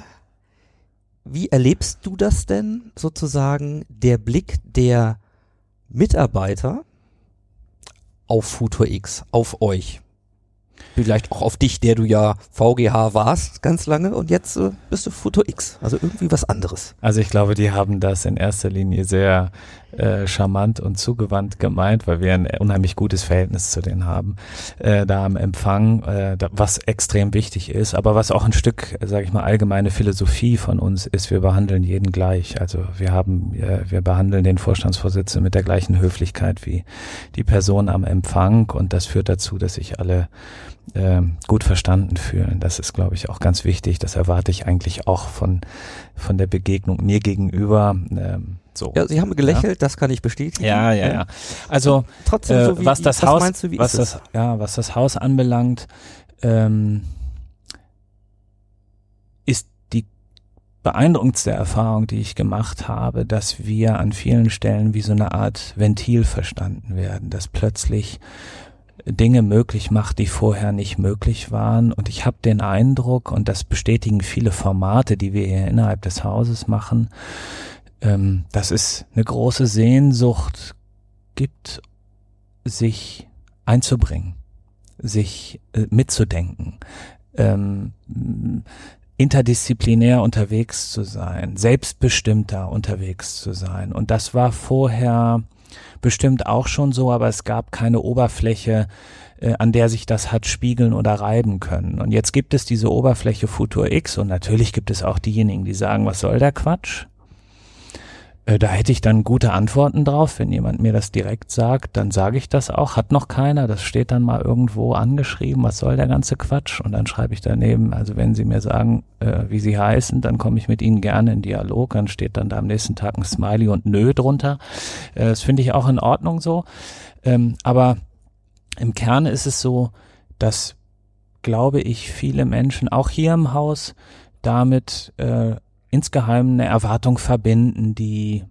wie erlebst du das denn sozusagen, der Blick der Mitarbeiter auf Futur X, auf euch? Vielleicht auch auf dich, der du ja VGH warst ganz lange und jetzt äh, bist du Futur X. Also irgendwie was anderes. Also ich glaube, die haben das in erster Linie sehr äh, charmant und zugewandt gemeint, weil wir ein unheimlich gutes Verhältnis zu denen haben, äh, da am Empfang, äh, da, was extrem wichtig ist, aber was auch ein Stück, sage ich mal, allgemeine Philosophie von uns ist, wir behandeln jeden gleich. Also wir haben, äh, wir behandeln den Vorstandsvorsitzenden mit der gleichen Höflichkeit wie die Person am Empfang und das führt dazu, dass sich alle äh, gut verstanden fühlen. Das ist, glaube ich, auch ganz wichtig. Das erwarte ich eigentlich auch von, von der Begegnung mir gegenüber. Ähm, so. Ja, Sie haben gelächelt, ja. das kann ich bestätigen. Ja, ja, ja. Also trotzdem, so äh, was das was Haus, du, was das, ja, was das Haus anbelangt, ähm, ist die beeindruckendste Erfahrung, die ich gemacht habe, dass wir an vielen Stellen wie so eine Art Ventil verstanden werden, dass plötzlich Dinge möglich macht, die vorher nicht möglich waren. Und ich habe den Eindruck, und das bestätigen viele Formate, die wir hier innerhalb des Hauses machen, ähm, dass es eine große Sehnsucht gibt, sich einzubringen, sich äh, mitzudenken, ähm, interdisziplinär unterwegs zu sein, selbstbestimmter unterwegs zu sein. Und das war vorher bestimmt auch schon so, aber es gab keine Oberfläche, äh, an der sich das hat spiegeln oder reiben können. Und jetzt gibt es diese Oberfläche Futur X und natürlich gibt es auch diejenigen, die sagen, was soll der Quatsch? Äh, da hätte ich dann gute Antworten drauf. Wenn jemand mir das direkt sagt, dann sage ich das auch. Hat noch keiner. Das steht dann mal irgendwo angeschrieben. Was soll der ganze Quatsch? Und dann schreibe ich daneben, also wenn Sie mir sagen, äh, wie Sie heißen, dann komme ich mit Ihnen gerne in Dialog. Dann steht dann da am nächsten Tag ein Smiley und Nö drunter. Äh, das finde ich auch in Ordnung so. Ähm, aber im Kern ist es so, dass, glaube ich, viele Menschen, auch hier im Haus, damit äh, insgeheim eine Erwartung verbinden, die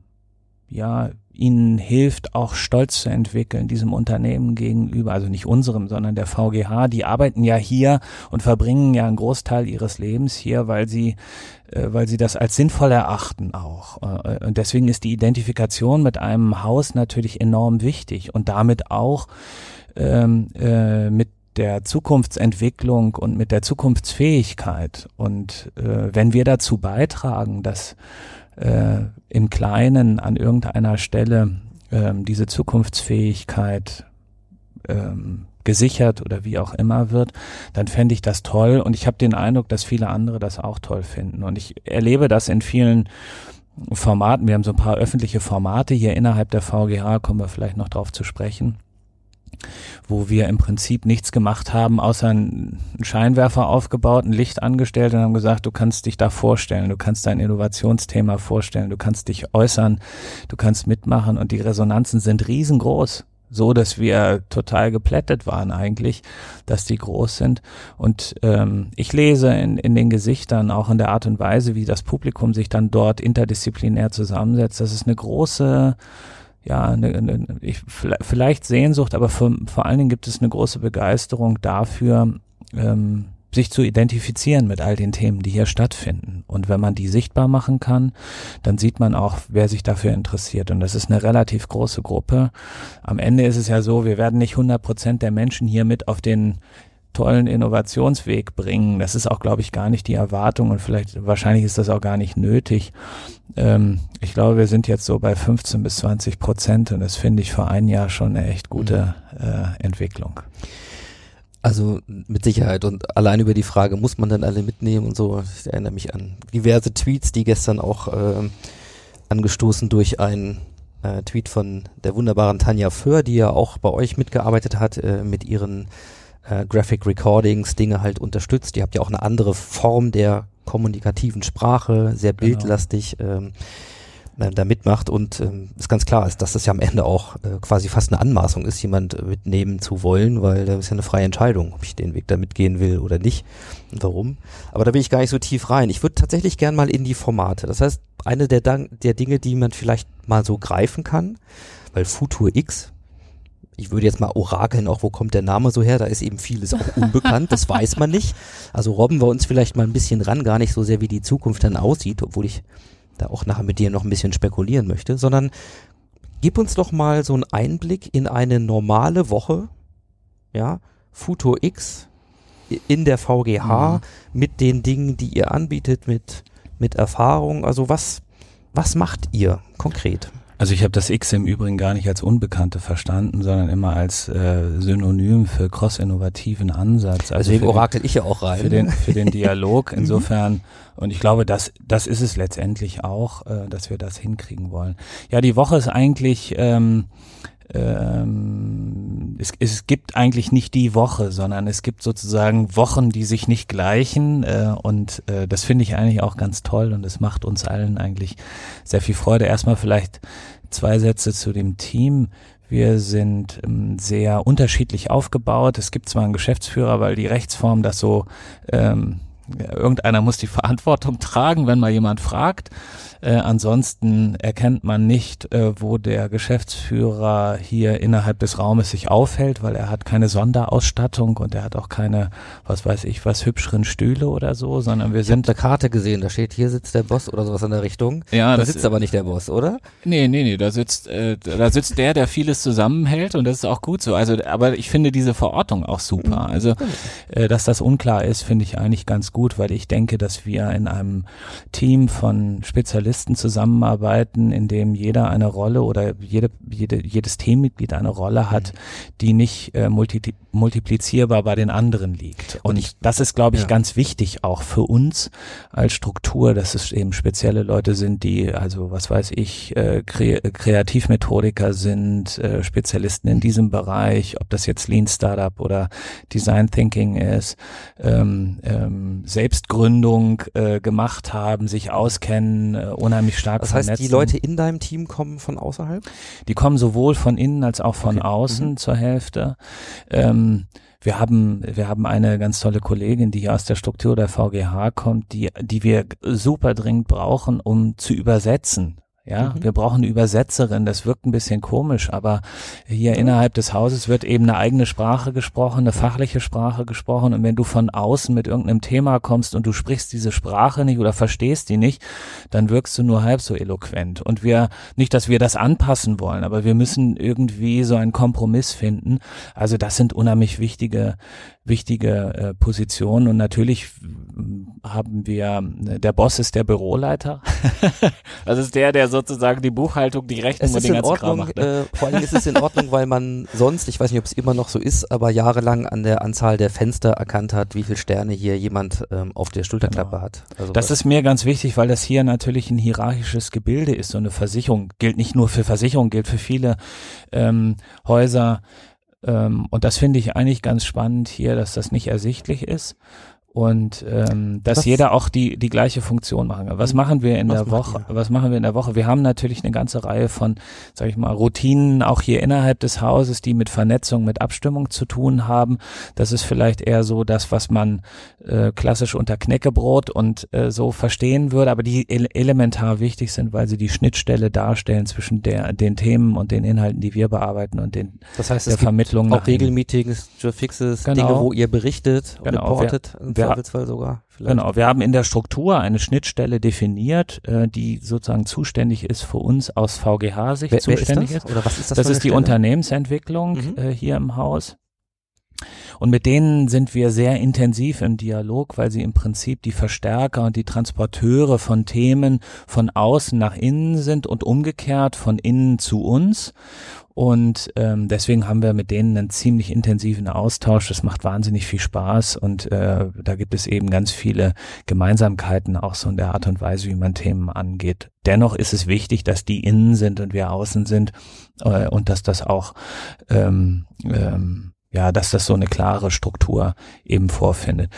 ja ihnen hilft, auch Stolz zu entwickeln diesem Unternehmen gegenüber, also nicht unserem, sondern der VGH. Die arbeiten ja hier und verbringen ja einen Großteil ihres Lebens hier, weil sie, äh, weil sie das als sinnvoll erachten auch. Äh, und deswegen ist die Identifikation mit einem Haus natürlich enorm wichtig und damit auch ähm, äh, mit der Zukunftsentwicklung und mit der Zukunftsfähigkeit. Und äh, wenn wir dazu beitragen, dass äh, im Kleinen an irgendeiner Stelle ähm, diese Zukunftsfähigkeit ähm, gesichert oder wie auch immer wird, dann fände ich das toll. Und ich habe den Eindruck, dass viele andere das auch toll finden. Und ich erlebe das in vielen Formaten. Wir haben so ein paar öffentliche Formate hier innerhalb der VGH, kommen wir vielleicht noch drauf zu sprechen wo wir im Prinzip nichts gemacht haben, außer einen Scheinwerfer aufgebaut, ein Licht angestellt und haben gesagt, du kannst dich da vorstellen, du kannst dein Innovationsthema vorstellen, du kannst dich äußern, du kannst mitmachen und die Resonanzen sind riesengroß. so, dass wir total geplättet waren eigentlich, dass die groß sind. Und ähm, ich lese in, in den Gesichtern, auch in der Art und Weise, wie das Publikum sich dann dort interdisziplinär zusammensetzt, das ist eine große, ja, eine, eine, ich, vielleicht Sehnsucht, aber für, vor allen Dingen gibt es eine große Begeisterung dafür, ähm, sich zu identifizieren mit all den Themen, die hier stattfinden. Und wenn man die sichtbar machen kann, dann sieht man auch, wer sich dafür interessiert. Und das ist eine relativ große Gruppe. Am Ende ist es ja so, wir werden nicht 100 Prozent der Menschen hier mit auf den tollen Innovationsweg bringen. Das ist auch, glaube ich, gar nicht die Erwartung und vielleicht, wahrscheinlich ist das auch gar nicht nötig. Ähm, ich glaube, wir sind jetzt so bei 15 bis 20 Prozent und das finde ich vor ein Jahr schon eine echt gute mhm. äh, Entwicklung. Also mit Sicherheit und allein über die Frage, muss man dann alle mitnehmen und so. Ich erinnere mich an diverse Tweets, die gestern auch äh, angestoßen durch einen äh, Tweet von der wunderbaren Tanja Föhr, die ja auch bei euch mitgearbeitet hat äh, mit ihren äh, Graphic Recordings, Dinge halt unterstützt. Ihr habt ja auch eine andere Form der kommunikativen Sprache, sehr genau. bildlastig. Genau. Ähm, äh, da mitmacht und ähm, ist ganz klar ist, dass das ja am Ende auch äh, quasi fast eine Anmaßung ist, jemand mitnehmen zu wollen, weil das ist ja eine freie Entscheidung, ob ich den Weg da mitgehen will oder nicht und warum. Aber da will ich gar nicht so tief rein. Ich würde tatsächlich gern mal in die Formate. Das heißt, eine der, der Dinge, die man vielleicht mal so greifen kann, weil Futur X, ich würde jetzt mal orakeln, auch wo kommt der Name so her, da ist eben vieles auch unbekannt, das weiß man nicht. Also robben wir uns vielleicht mal ein bisschen ran, gar nicht so sehr, wie die Zukunft dann aussieht, obwohl ich da auch nachher mit dir noch ein bisschen spekulieren möchte, sondern gib uns doch mal so einen Einblick in eine normale Woche, ja, Futur X in der VGH mhm. mit den Dingen, die ihr anbietet, mit, mit Erfahrung. Also was, was macht ihr konkret? Also ich habe das X im Übrigen gar nicht als Unbekannte verstanden, sondern immer als äh, Synonym für cross-innovativen Ansatz. Also Deswegen orakel ich ja auch rein. Für den, für den Dialog mhm. insofern. Und ich glaube, das, das ist es letztendlich auch, äh, dass wir das hinkriegen wollen. Ja, die Woche ist eigentlich... Ähm, ähm, es, es gibt eigentlich nicht die Woche, sondern es gibt sozusagen Wochen, die sich nicht gleichen äh, und äh, das finde ich eigentlich auch ganz toll und es macht uns allen eigentlich sehr viel Freude. Erstmal vielleicht zwei Sätze zu dem Team. Wir sind ähm, sehr unterschiedlich aufgebaut. Es gibt zwar einen Geschäftsführer, weil die Rechtsform das so ähm, irgendeiner muss die Verantwortung tragen, wenn mal jemand fragt. Äh, ansonsten erkennt man nicht, äh, wo der Geschäftsführer hier innerhalb des Raumes sich aufhält, weil er hat keine Sonderausstattung und er hat auch keine, was weiß ich, was hübscheren Stühle oder so, sondern wir ich sind. eine Karte gesehen, da steht, hier sitzt der Boss oder sowas in der Richtung. Ja, da sitzt aber nicht der Boss, oder? Nee, nee, nee, da sitzt, äh, da sitzt der, der vieles zusammenhält und das ist auch gut so. Also, aber ich finde diese Verordnung auch super. Mhm. Also, äh, dass das unklar ist, finde ich eigentlich ganz gut, weil ich denke, dass wir in einem Team von Spezialisten Spezialisten zusammenarbeiten, in dem jeder eine Rolle oder jede, jede, jedes Teammitglied eine Rolle hat, mhm. die nicht äh, multi, multiplizierbar bei den anderen liegt. Und, Und ich, das ist, glaube ich, ja. ganz wichtig auch für uns als Struktur, dass es eben spezielle Leute sind, die, also was weiß ich, äh, Kre Kreativmethodiker sind, äh, Spezialisten in diesem Bereich, ob das jetzt Lean Startup oder Design Thinking ist, ähm, ähm, Selbstgründung äh, gemacht haben, sich auskennen, äh, unheimlich stark Das heißt, vernetzen. die Leute in deinem Team kommen von außerhalb? Die kommen sowohl von innen als auch von okay. außen mhm. zur Hälfte. Ähm, wir haben, wir haben eine ganz tolle Kollegin, die hier aus der Struktur der VGH kommt, die, die wir super dringend brauchen, um zu übersetzen. Ja, mhm. wir brauchen eine Übersetzerin. Das wirkt ein bisschen komisch, aber hier mhm. innerhalb des Hauses wird eben eine eigene Sprache gesprochen, eine fachliche Sprache gesprochen. Und wenn du von außen mit irgendeinem Thema kommst und du sprichst diese Sprache nicht oder verstehst die nicht, dann wirkst du nur halb so eloquent. Und wir, nicht, dass wir das anpassen wollen, aber wir müssen irgendwie so einen Kompromiss finden. Also das sind unheimlich wichtige, wichtige äh, Positionen. Und natürlich haben wir, der Boss ist der Büroleiter. das ist der, der sozusagen die Buchhaltung, die Rechnung und den ganzen Ordnung, macht. Ne? Äh, vor allem ist es in Ordnung, weil man sonst, ich weiß nicht, ob es immer noch so ist, aber jahrelang an der Anzahl der Fenster erkannt hat, wie viele Sterne hier jemand ähm, auf der Schulterklappe genau. hat. Also das ist mir ganz wichtig, weil das hier natürlich ein hierarchisches Gebilde ist. So eine Versicherung gilt nicht nur für Versicherungen, gilt für viele ähm, Häuser. Ähm, und das finde ich eigentlich ganz spannend hier, dass das nicht ersichtlich ist und ähm, dass Was- jeder auch die die gleiche Funktion machen kann. Was machen wir in Was der Woche? ihr? Was machen wir in der Woche? Wir haben natürlich eine ganze Reihe von, sag ich mal, Routinen auch hier innerhalb des Hauses, die mit Vernetzung, mit Abstimmung zu tun haben. Das ist vielleicht eher so das, was man äh, klassisch unter Knäckebrot und äh, so verstehen würde, aber die ele elementar wichtig sind, weil sie die Schnittstelle darstellen zwischen der den Themen und den Inhalten, die wir bearbeiten und den Das heißt, der es Vermittlung auch Regelmeetings, Fixes, Genau. Dinge, wo ihr berichtet und Genau, reportet, im wir- Zweifelsfall sogar. Vielleicht. Genau, wir haben in der Struktur eine Schnittstelle definiert, äh, die sozusagen zuständig ist für uns aus VGH-Sicht Wer, wer ist zuständig das? Oder was ist das Das ist die Stelle? Unternehmensentwicklung Mhm. äh, hier im Haus. Und mit denen sind wir sehr intensiv im Dialog, weil sie im Prinzip die Verstärker und die Transporteure von Themen von außen nach innen sind und umgekehrt von innen zu uns. Und ähm, deswegen haben wir mit denen einen ziemlich intensiven Austausch. Das macht wahnsinnig viel Spaß und äh, da gibt es eben ganz viele Gemeinsamkeiten, auch so in der Art und Weise, wie man Themen angeht. Dennoch ist es wichtig, dass die innen sind und wir außen sind äh, und dass das auch ähm, ähm, ja, dass das so eine klare Struktur eben vorfindet.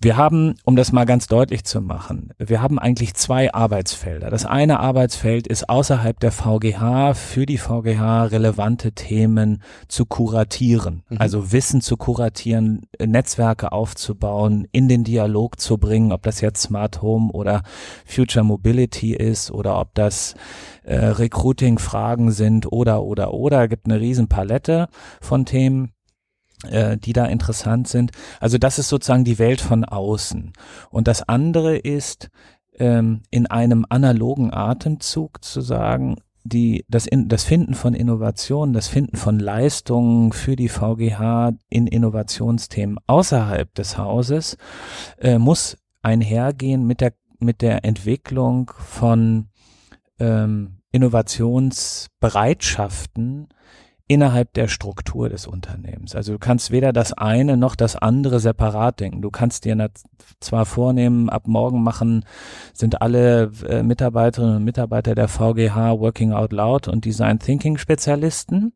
Wir haben, um das mal ganz deutlich zu machen, wir haben eigentlich zwei Arbeitsfelder. Das eine Arbeitsfeld ist außerhalb der VGH für die VGH relevante Themen zu kuratieren, Mhm. also Wissen zu kuratieren, Netzwerke aufzubauen, in den Dialog zu bringen, ob das jetzt Smart Home oder Future Mobility ist oder ob das äh, Recruiting-Fragen sind oder oder oder. Es gibt eine riesen Palette von Themen äh, die da interessant sind. Also das ist sozusagen die Welt von außen. Und das andere ist, ähm, in einem analogen Atemzug zu sagen, die, das, in, das Finden von Innovationen, das Finden von Leistungen für die VGH in Innovationsthemen außerhalb des Hauses äh, muss einhergehen mit der, mit der Entwicklung von ähm, Innovationsbereitschaften innerhalb der Struktur des Unternehmens. Also du kannst weder das eine noch das andere separat denken. Du kannst dir zwar vornehmen, ab morgen machen, sind alle äh, Mitarbeiterinnen und Mitarbeiter der VGH Working Out Loud und Design Thinking Spezialisten.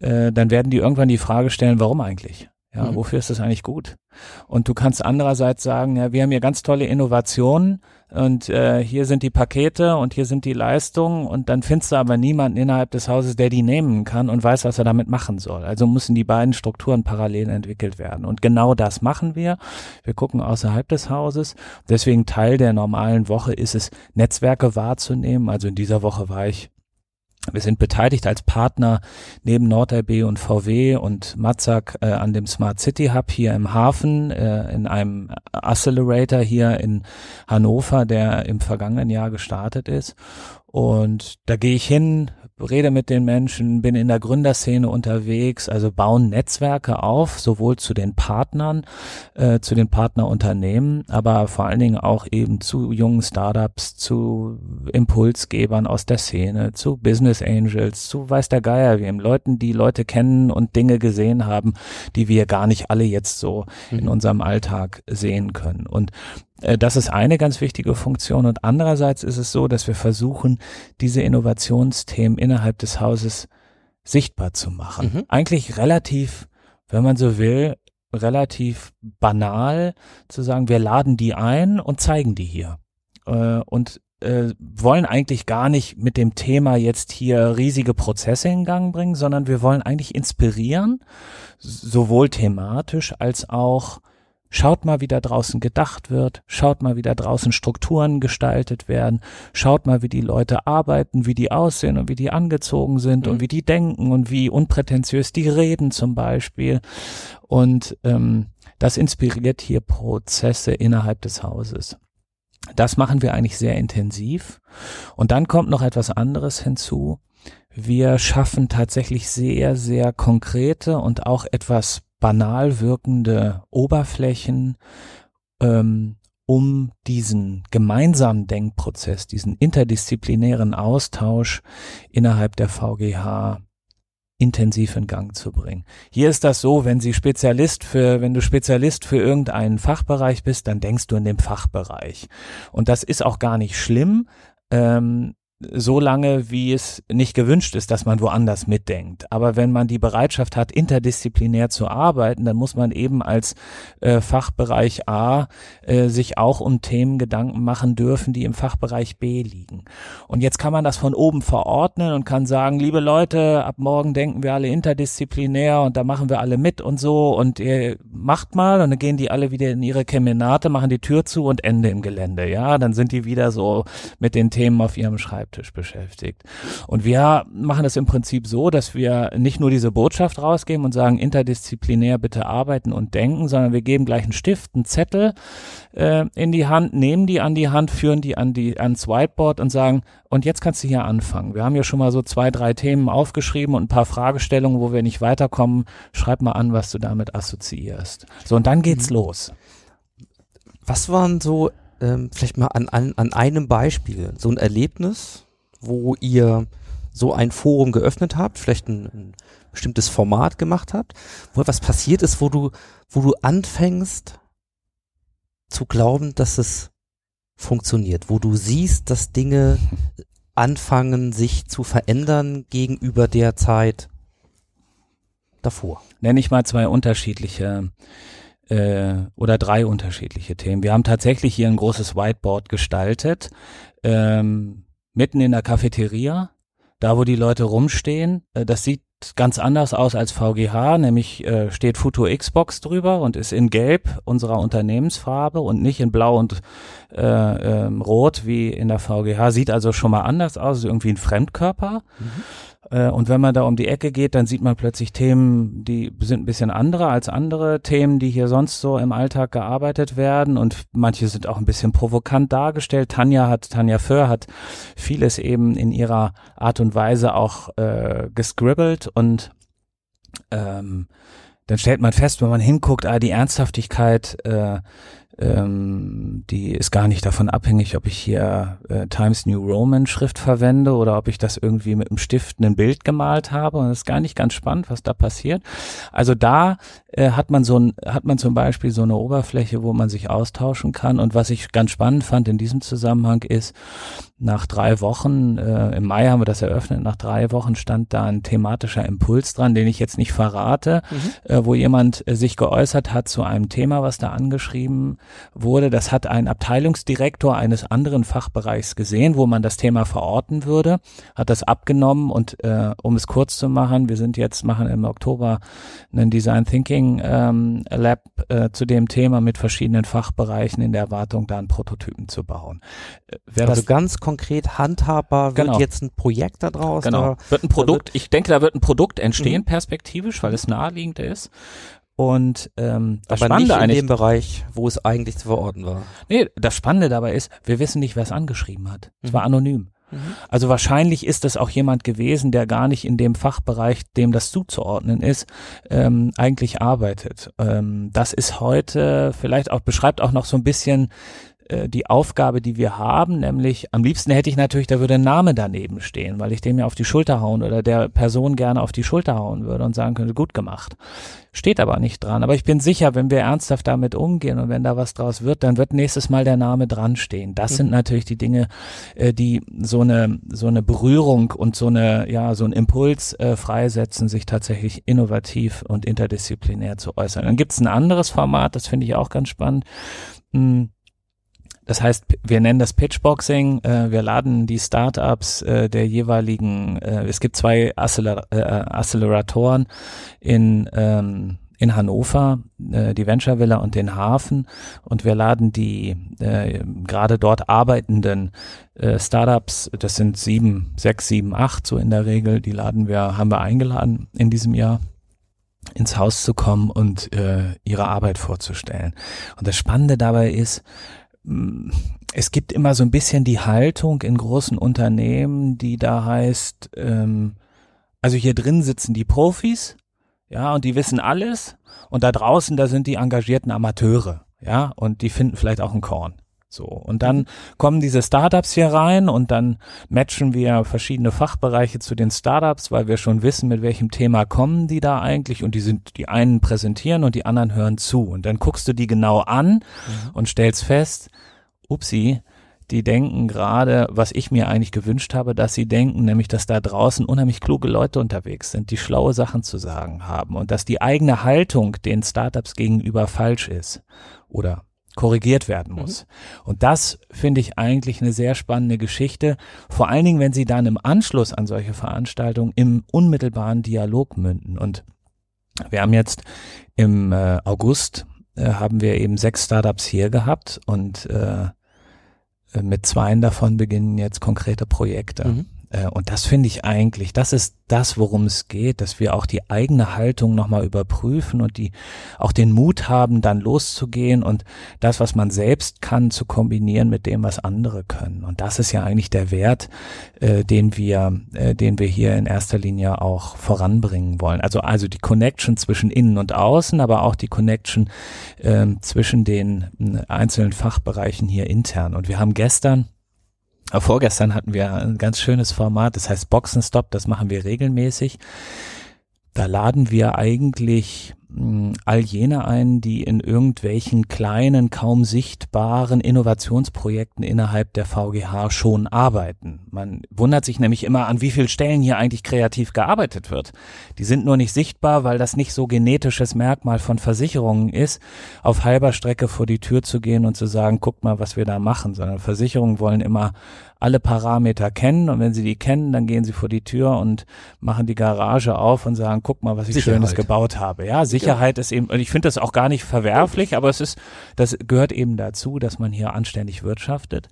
Äh, dann werden die irgendwann die Frage stellen, warum eigentlich? Ja, Mhm. wofür ist das eigentlich gut? Und du kannst andererseits sagen, ja, wir haben hier ganz tolle Innovationen und äh, hier sind die Pakete und hier sind die Leistungen und dann findest du aber niemanden innerhalb des Hauses, der die nehmen kann und weiß, was er damit machen soll. Also müssen die beiden Strukturen parallel entwickelt werden. Und genau das machen wir. Wir gucken außerhalb des Hauses. Deswegen Teil der normalen Woche ist es, Netzwerke wahrzunehmen. Also in dieser Woche war ich wir sind beteiligt als Partner neben NordLB und VW und Matzak äh, an dem Smart City Hub hier im Hafen, äh, in einem Accelerator hier in Hannover, der im vergangenen Jahr gestartet ist. Und da gehe ich hin, rede mit den Menschen, bin in der Gründerszene unterwegs, also bauen Netzwerke auf, sowohl zu den Partnern, äh, zu den Partnerunternehmen, aber vor allen Dingen auch eben zu jungen Startups, zu Impulsgebern aus der Szene, zu Business Angels, zu weiß der Geier wem, Leuten, die Leute kennen und Dinge gesehen haben, die wir gar nicht alle jetzt so in unserem Alltag sehen können. Und das ist eine ganz wichtige Funktion. Und andererseits ist es so, dass wir versuchen, diese Innovationsthemen innerhalb des Hauses sichtbar zu machen. Mhm. Eigentlich relativ, wenn man so will, relativ banal zu sagen, wir laden die ein und zeigen die hier. Äh, und äh, wollen eigentlich gar nicht mit dem Thema jetzt hier riesige Prozesse in Gang bringen, sondern wir wollen eigentlich inspirieren, sowohl thematisch als auch Schaut mal, wie da draußen gedacht wird. Schaut mal, wie da draußen Strukturen gestaltet werden. Schaut mal, wie die Leute arbeiten, wie die aussehen und wie die angezogen sind Mhm. und wie die denken und wie unprätentiös die reden zum Beispiel. Und ähm, das inspiriert hier Prozesse innerhalb des Hauses. Das machen wir eigentlich sehr intensiv. Und dann kommt noch etwas anderes hinzu. Wir schaffen tatsächlich sehr, sehr konkrete und auch etwas banal wirkende Oberflächen, ähm, um diesen gemeinsamen Denkprozess, diesen interdisziplinären Austausch innerhalb der VGH intensiv in Gang zu bringen. Hier ist das so, wenn Sie Spezialist für, wenn du Spezialist für irgendeinen Fachbereich bist, dann denkst du in dem Fachbereich. Und das ist auch gar nicht schlimm. Ähm, so lange, wie es nicht gewünscht ist, dass man woanders mitdenkt. Aber wenn man die Bereitschaft hat, interdisziplinär zu arbeiten, dann muss man eben als äh, Fachbereich A äh, sich auch um Themen Gedanken machen dürfen, die im Fachbereich B liegen. Und jetzt kann man das von oben verordnen und kann sagen, liebe Leute, ab morgen denken wir alle interdisziplinär und da machen wir alle mit und so und ihr macht mal und dann gehen die alle wieder in ihre Kemenate, machen die Tür zu und Ende im Gelände. Ja, dann sind die wieder so mit den Themen auf ihrem Schreibtisch beschäftigt. Und wir machen das im Prinzip so, dass wir nicht nur diese Botschaft rausgeben und sagen, interdisziplinär bitte arbeiten und denken, sondern wir geben gleich einen Stift, einen Zettel äh, in die Hand, nehmen die an die Hand, führen die an die ans Whiteboard und sagen, und jetzt kannst du hier anfangen. Wir haben ja schon mal so zwei, drei Themen aufgeschrieben und ein paar Fragestellungen, wo wir nicht weiterkommen. Schreib mal an, was du damit assoziierst. So, und dann geht's mhm. los. Was waren so ähm, vielleicht mal an, an, an einem Beispiel, so ein Erlebnis, wo ihr so ein Forum geöffnet habt, vielleicht ein, ein bestimmtes Format gemacht habt, wo etwas passiert ist, wo du, wo du anfängst zu glauben, dass es funktioniert, wo du siehst, dass Dinge anfangen, sich zu verändern gegenüber der Zeit davor. Nenne ich mal zwei unterschiedliche äh, oder drei unterschiedliche Themen. Wir haben tatsächlich hier ein großes Whiteboard gestaltet, ähm, mitten in der Cafeteria, da wo die Leute rumstehen. Äh, das sieht ganz anders aus als VGH, nämlich äh, steht Futur Xbox drüber und ist in Gelb unserer Unternehmensfarbe und nicht in Blau und äh, ähm, Rot wie in der VGH. Sieht also schon mal anders aus, irgendwie ein Fremdkörper. Mhm. Äh, und wenn man da um die Ecke geht, dann sieht man plötzlich Themen, die sind ein bisschen andere als andere Themen, die hier sonst so im Alltag gearbeitet werden. Und manche sind auch ein bisschen provokant dargestellt. Tanja hat, Tanja Föhr hat vieles eben in ihrer Art und Weise auch äh, gescribbelt und ähm, dann stellt man fest, wenn man hinguckt, ah, die Ernsthaftigkeit äh, ähm, die ist gar nicht davon abhängig, ob ich hier äh, Times New Roman Schrift verwende oder ob ich das irgendwie mit einem Stift ein Bild gemalt habe. Und das ist gar nicht ganz spannend, was da passiert. Also da hat man so ein, hat man zum Beispiel so eine Oberfläche, wo man sich austauschen kann. Und was ich ganz spannend fand in diesem Zusammenhang ist, nach drei Wochen, äh, im Mai haben wir das eröffnet, nach drei Wochen stand da ein thematischer Impuls dran, den ich jetzt nicht verrate, mhm. äh, wo jemand äh, sich geäußert hat zu einem Thema, was da angeschrieben wurde. Das hat ein Abteilungsdirektor eines anderen Fachbereichs gesehen, wo man das Thema verorten würde, hat das abgenommen und äh, um es kurz zu machen, wir sind jetzt, machen im Oktober einen Design Thinking ähm, Lab äh, zu dem Thema mit verschiedenen Fachbereichen in der Erwartung, da einen Prototypen zu bauen. Äh, also das ganz konkret handhabbar wird genau. jetzt ein Projekt daraus? Genau. Da, wird ein Produkt, ich denke, da wird ein Produkt entstehen, mhm. perspektivisch, weil es naheliegend ist. Und ähm, das Aber Spannende nicht in dem Bereich, wo es eigentlich zu verorten war. Nee, das Spannende dabei ist, wir wissen nicht, wer es angeschrieben hat. Es mhm. war anonym. Mhm. Also wahrscheinlich ist es auch jemand gewesen, der gar nicht in dem Fachbereich, dem das zuzuordnen ist, ähm, eigentlich arbeitet. Ähm, das ist heute vielleicht auch, beschreibt auch noch so ein bisschen äh, die Aufgabe, die wir haben, nämlich am liebsten hätte ich natürlich, da würde ein Name daneben stehen, weil ich dem ja auf die Schulter hauen oder der Person gerne auf die Schulter hauen würde und sagen könnte, gut gemacht. Steht aber nicht dran. Aber ich bin sicher, wenn wir ernsthaft damit umgehen und wenn da was draus wird, dann wird nächstes Mal der Name dran stehen. Das mhm. sind natürlich die Dinge, äh, die so eine, so eine Berührung und so eine, ja, so ein Impuls äh, freisetzen, sich tatsächlich innovativ und interdisziplinär zu äußern. Dann gibt es ein anderes Format, das finde ich auch ganz spannend. Hm das heißt, wir nennen das Pitchboxing. Äh, wir laden die Startups äh, der jeweiligen, äh, es gibt zwei Accelerar äh, Acceleratoren in, ähm, in Hannover, äh, die Venture Villa und den Hafen. Und wir laden die äh, gerade dort arbeitenden äh, Startups, das sind sieben, sechs, sieben, acht so in der Regel, die laden wir, haben wir eingeladen in diesem Jahr ins Haus zu kommen und äh, ihre Arbeit vorzustellen. Und das Spannende dabei ist, es gibt immer so ein bisschen die Haltung in großen Unternehmen, die da heißt, ähm, also hier drin sitzen die Profis, ja, und die wissen alles, und da draußen, da sind die engagierten Amateure, ja, und die finden vielleicht auch ein Korn. So. Und dann kommen diese Startups hier rein und dann matchen wir verschiedene Fachbereiche zu den Startups, weil wir schon wissen, mit welchem Thema kommen die da eigentlich und die sind, die einen präsentieren und die anderen hören zu. Und dann guckst du die genau an mhm. und stellst fest, upsi, die denken gerade, was ich mir eigentlich gewünscht habe, dass sie denken, nämlich, dass da draußen unheimlich kluge Leute unterwegs sind, die schlaue Sachen zu sagen haben und dass die eigene Haltung den Startups gegenüber falsch ist oder korrigiert werden muss. Mhm. Und das finde ich eigentlich eine sehr spannende Geschichte, vor allen Dingen, wenn sie dann im Anschluss an solche Veranstaltungen im unmittelbaren Dialog münden. Und wir haben jetzt im äh, August äh, haben wir eben sechs Startups hier gehabt und äh, mit zweien davon beginnen jetzt konkrete Projekte. Mhm. Äh, und das finde ich eigentlich, das ist das, worum es geht, dass wir auch die eigene Haltung nochmal überprüfen und die auch den Mut haben, dann loszugehen und das, was man selbst kann, zu kombinieren mit dem, was andere können. Und das ist ja eigentlich der Wert, äh, den wir, äh, den wir hier in erster Linie auch voranbringen wollen. Also, also die Connection zwischen innen und außen, aber auch die Connection äh, zwischen den äh, einzelnen Fachbereichen hier intern. Und wir haben gestern vorgestern hatten wir ein ganz schönes Format, das heißt Boxenstop, das machen wir regelmäßig. Da laden wir eigentlich all jene ein, die in irgendwelchen kleinen, kaum sichtbaren Innovationsprojekten innerhalb der VGH schon arbeiten. Man wundert sich nämlich immer, an wie vielen Stellen hier eigentlich kreativ gearbeitet wird. Die sind nur nicht sichtbar, weil das nicht so genetisches Merkmal von Versicherungen ist, auf halber Strecke vor die Tür zu gehen und zu sagen, guck mal, was wir da machen, sondern Versicherungen wollen immer alle Parameter kennen und wenn sie die kennen, dann gehen sie vor die Tür und machen die Garage auf und sagen, guck mal, was ich Sicherheit. Schönes gebaut habe. Ja, Sicherheit ja. ist eben, und ich finde das auch gar nicht verwerflich, aber es ist, das gehört eben dazu, dass man hier anständig wirtschaftet.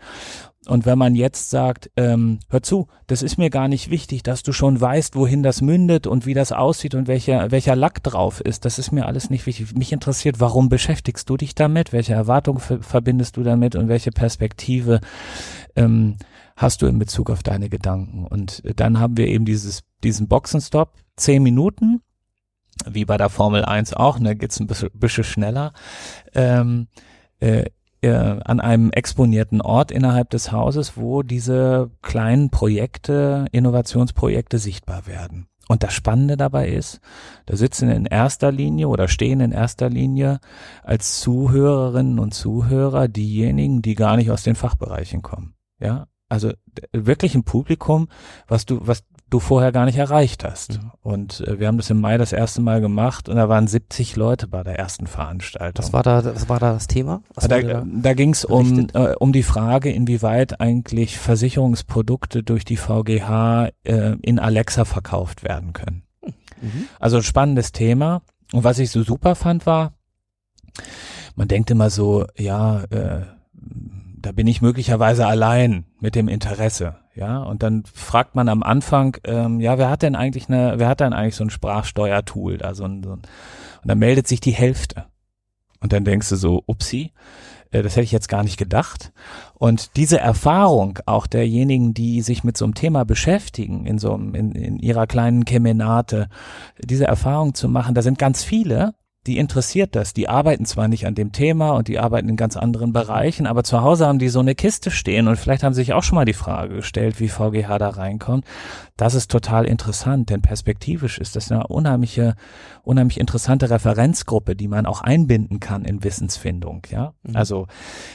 Und wenn man jetzt sagt, ähm, hör zu, das ist mir gar nicht wichtig, dass du schon weißt, wohin das mündet und wie das aussieht und welcher, welcher Lack drauf ist, das ist mir alles nicht wichtig. Mich interessiert, warum beschäftigst du dich damit, welche Erwartung verbindest du damit und welche Perspektive ähm, hast du in Bezug auf deine Gedanken. Und dann haben wir eben dieses, diesen Boxenstopp, zehn Minuten, wie bei der Formel 1 auch, ne, geht's ein bisschen, bisschen schneller, ähm, äh, äh, an einem exponierten Ort innerhalb des Hauses, wo diese kleinen Projekte, Innovationsprojekte sichtbar werden. Und das Spannende dabei ist, da sitzen in erster Linie oder stehen in erster Linie als Zuhörerinnen und Zuhörer diejenigen, die gar nicht aus den Fachbereichen kommen. Ja, also wirklich ein Publikum, was du, was du vorher gar nicht erreicht hast. Mhm. Und äh, wir haben das im Mai das erste Mal gemacht und da waren 70 Leute bei der ersten Veranstaltung. Was war da, was war da das Thema? Was da da, da ging es um, äh, um die Frage, inwieweit eigentlich Versicherungsprodukte durch die VGH äh, in Alexa verkauft werden können. Mhm. Also ein spannendes Thema. Und was ich so super fand war, man denkt immer so, ja, äh, da bin ich möglicherweise allein mit dem Interesse, ja. Und dann fragt man am Anfang, ähm, ja, wer hat denn eigentlich eine, wer hat denn eigentlich so ein Sprachsteuertool da so ein, so ein und dann meldet sich die Hälfte. Und dann denkst du so, upsi, äh, das hätte ich jetzt gar nicht gedacht. Und diese Erfahrung auch derjenigen, die sich mit so einem Thema beschäftigen, in so einem, in, in ihrer kleinen Kemenate, diese Erfahrung zu machen, da sind ganz viele, die interessiert das. Die arbeiten zwar nicht an dem Thema und die arbeiten in ganz anderen Bereichen, aber zu Hause haben die so eine Kiste stehen und vielleicht haben sie sich auch schon mal die Frage gestellt, wie VGH da reinkommt. Das ist total interessant, denn perspektivisch ist das eine unheimliche, unheimlich interessante Referenzgruppe, die man auch einbinden kann in Wissensfindung. Ja, mhm. also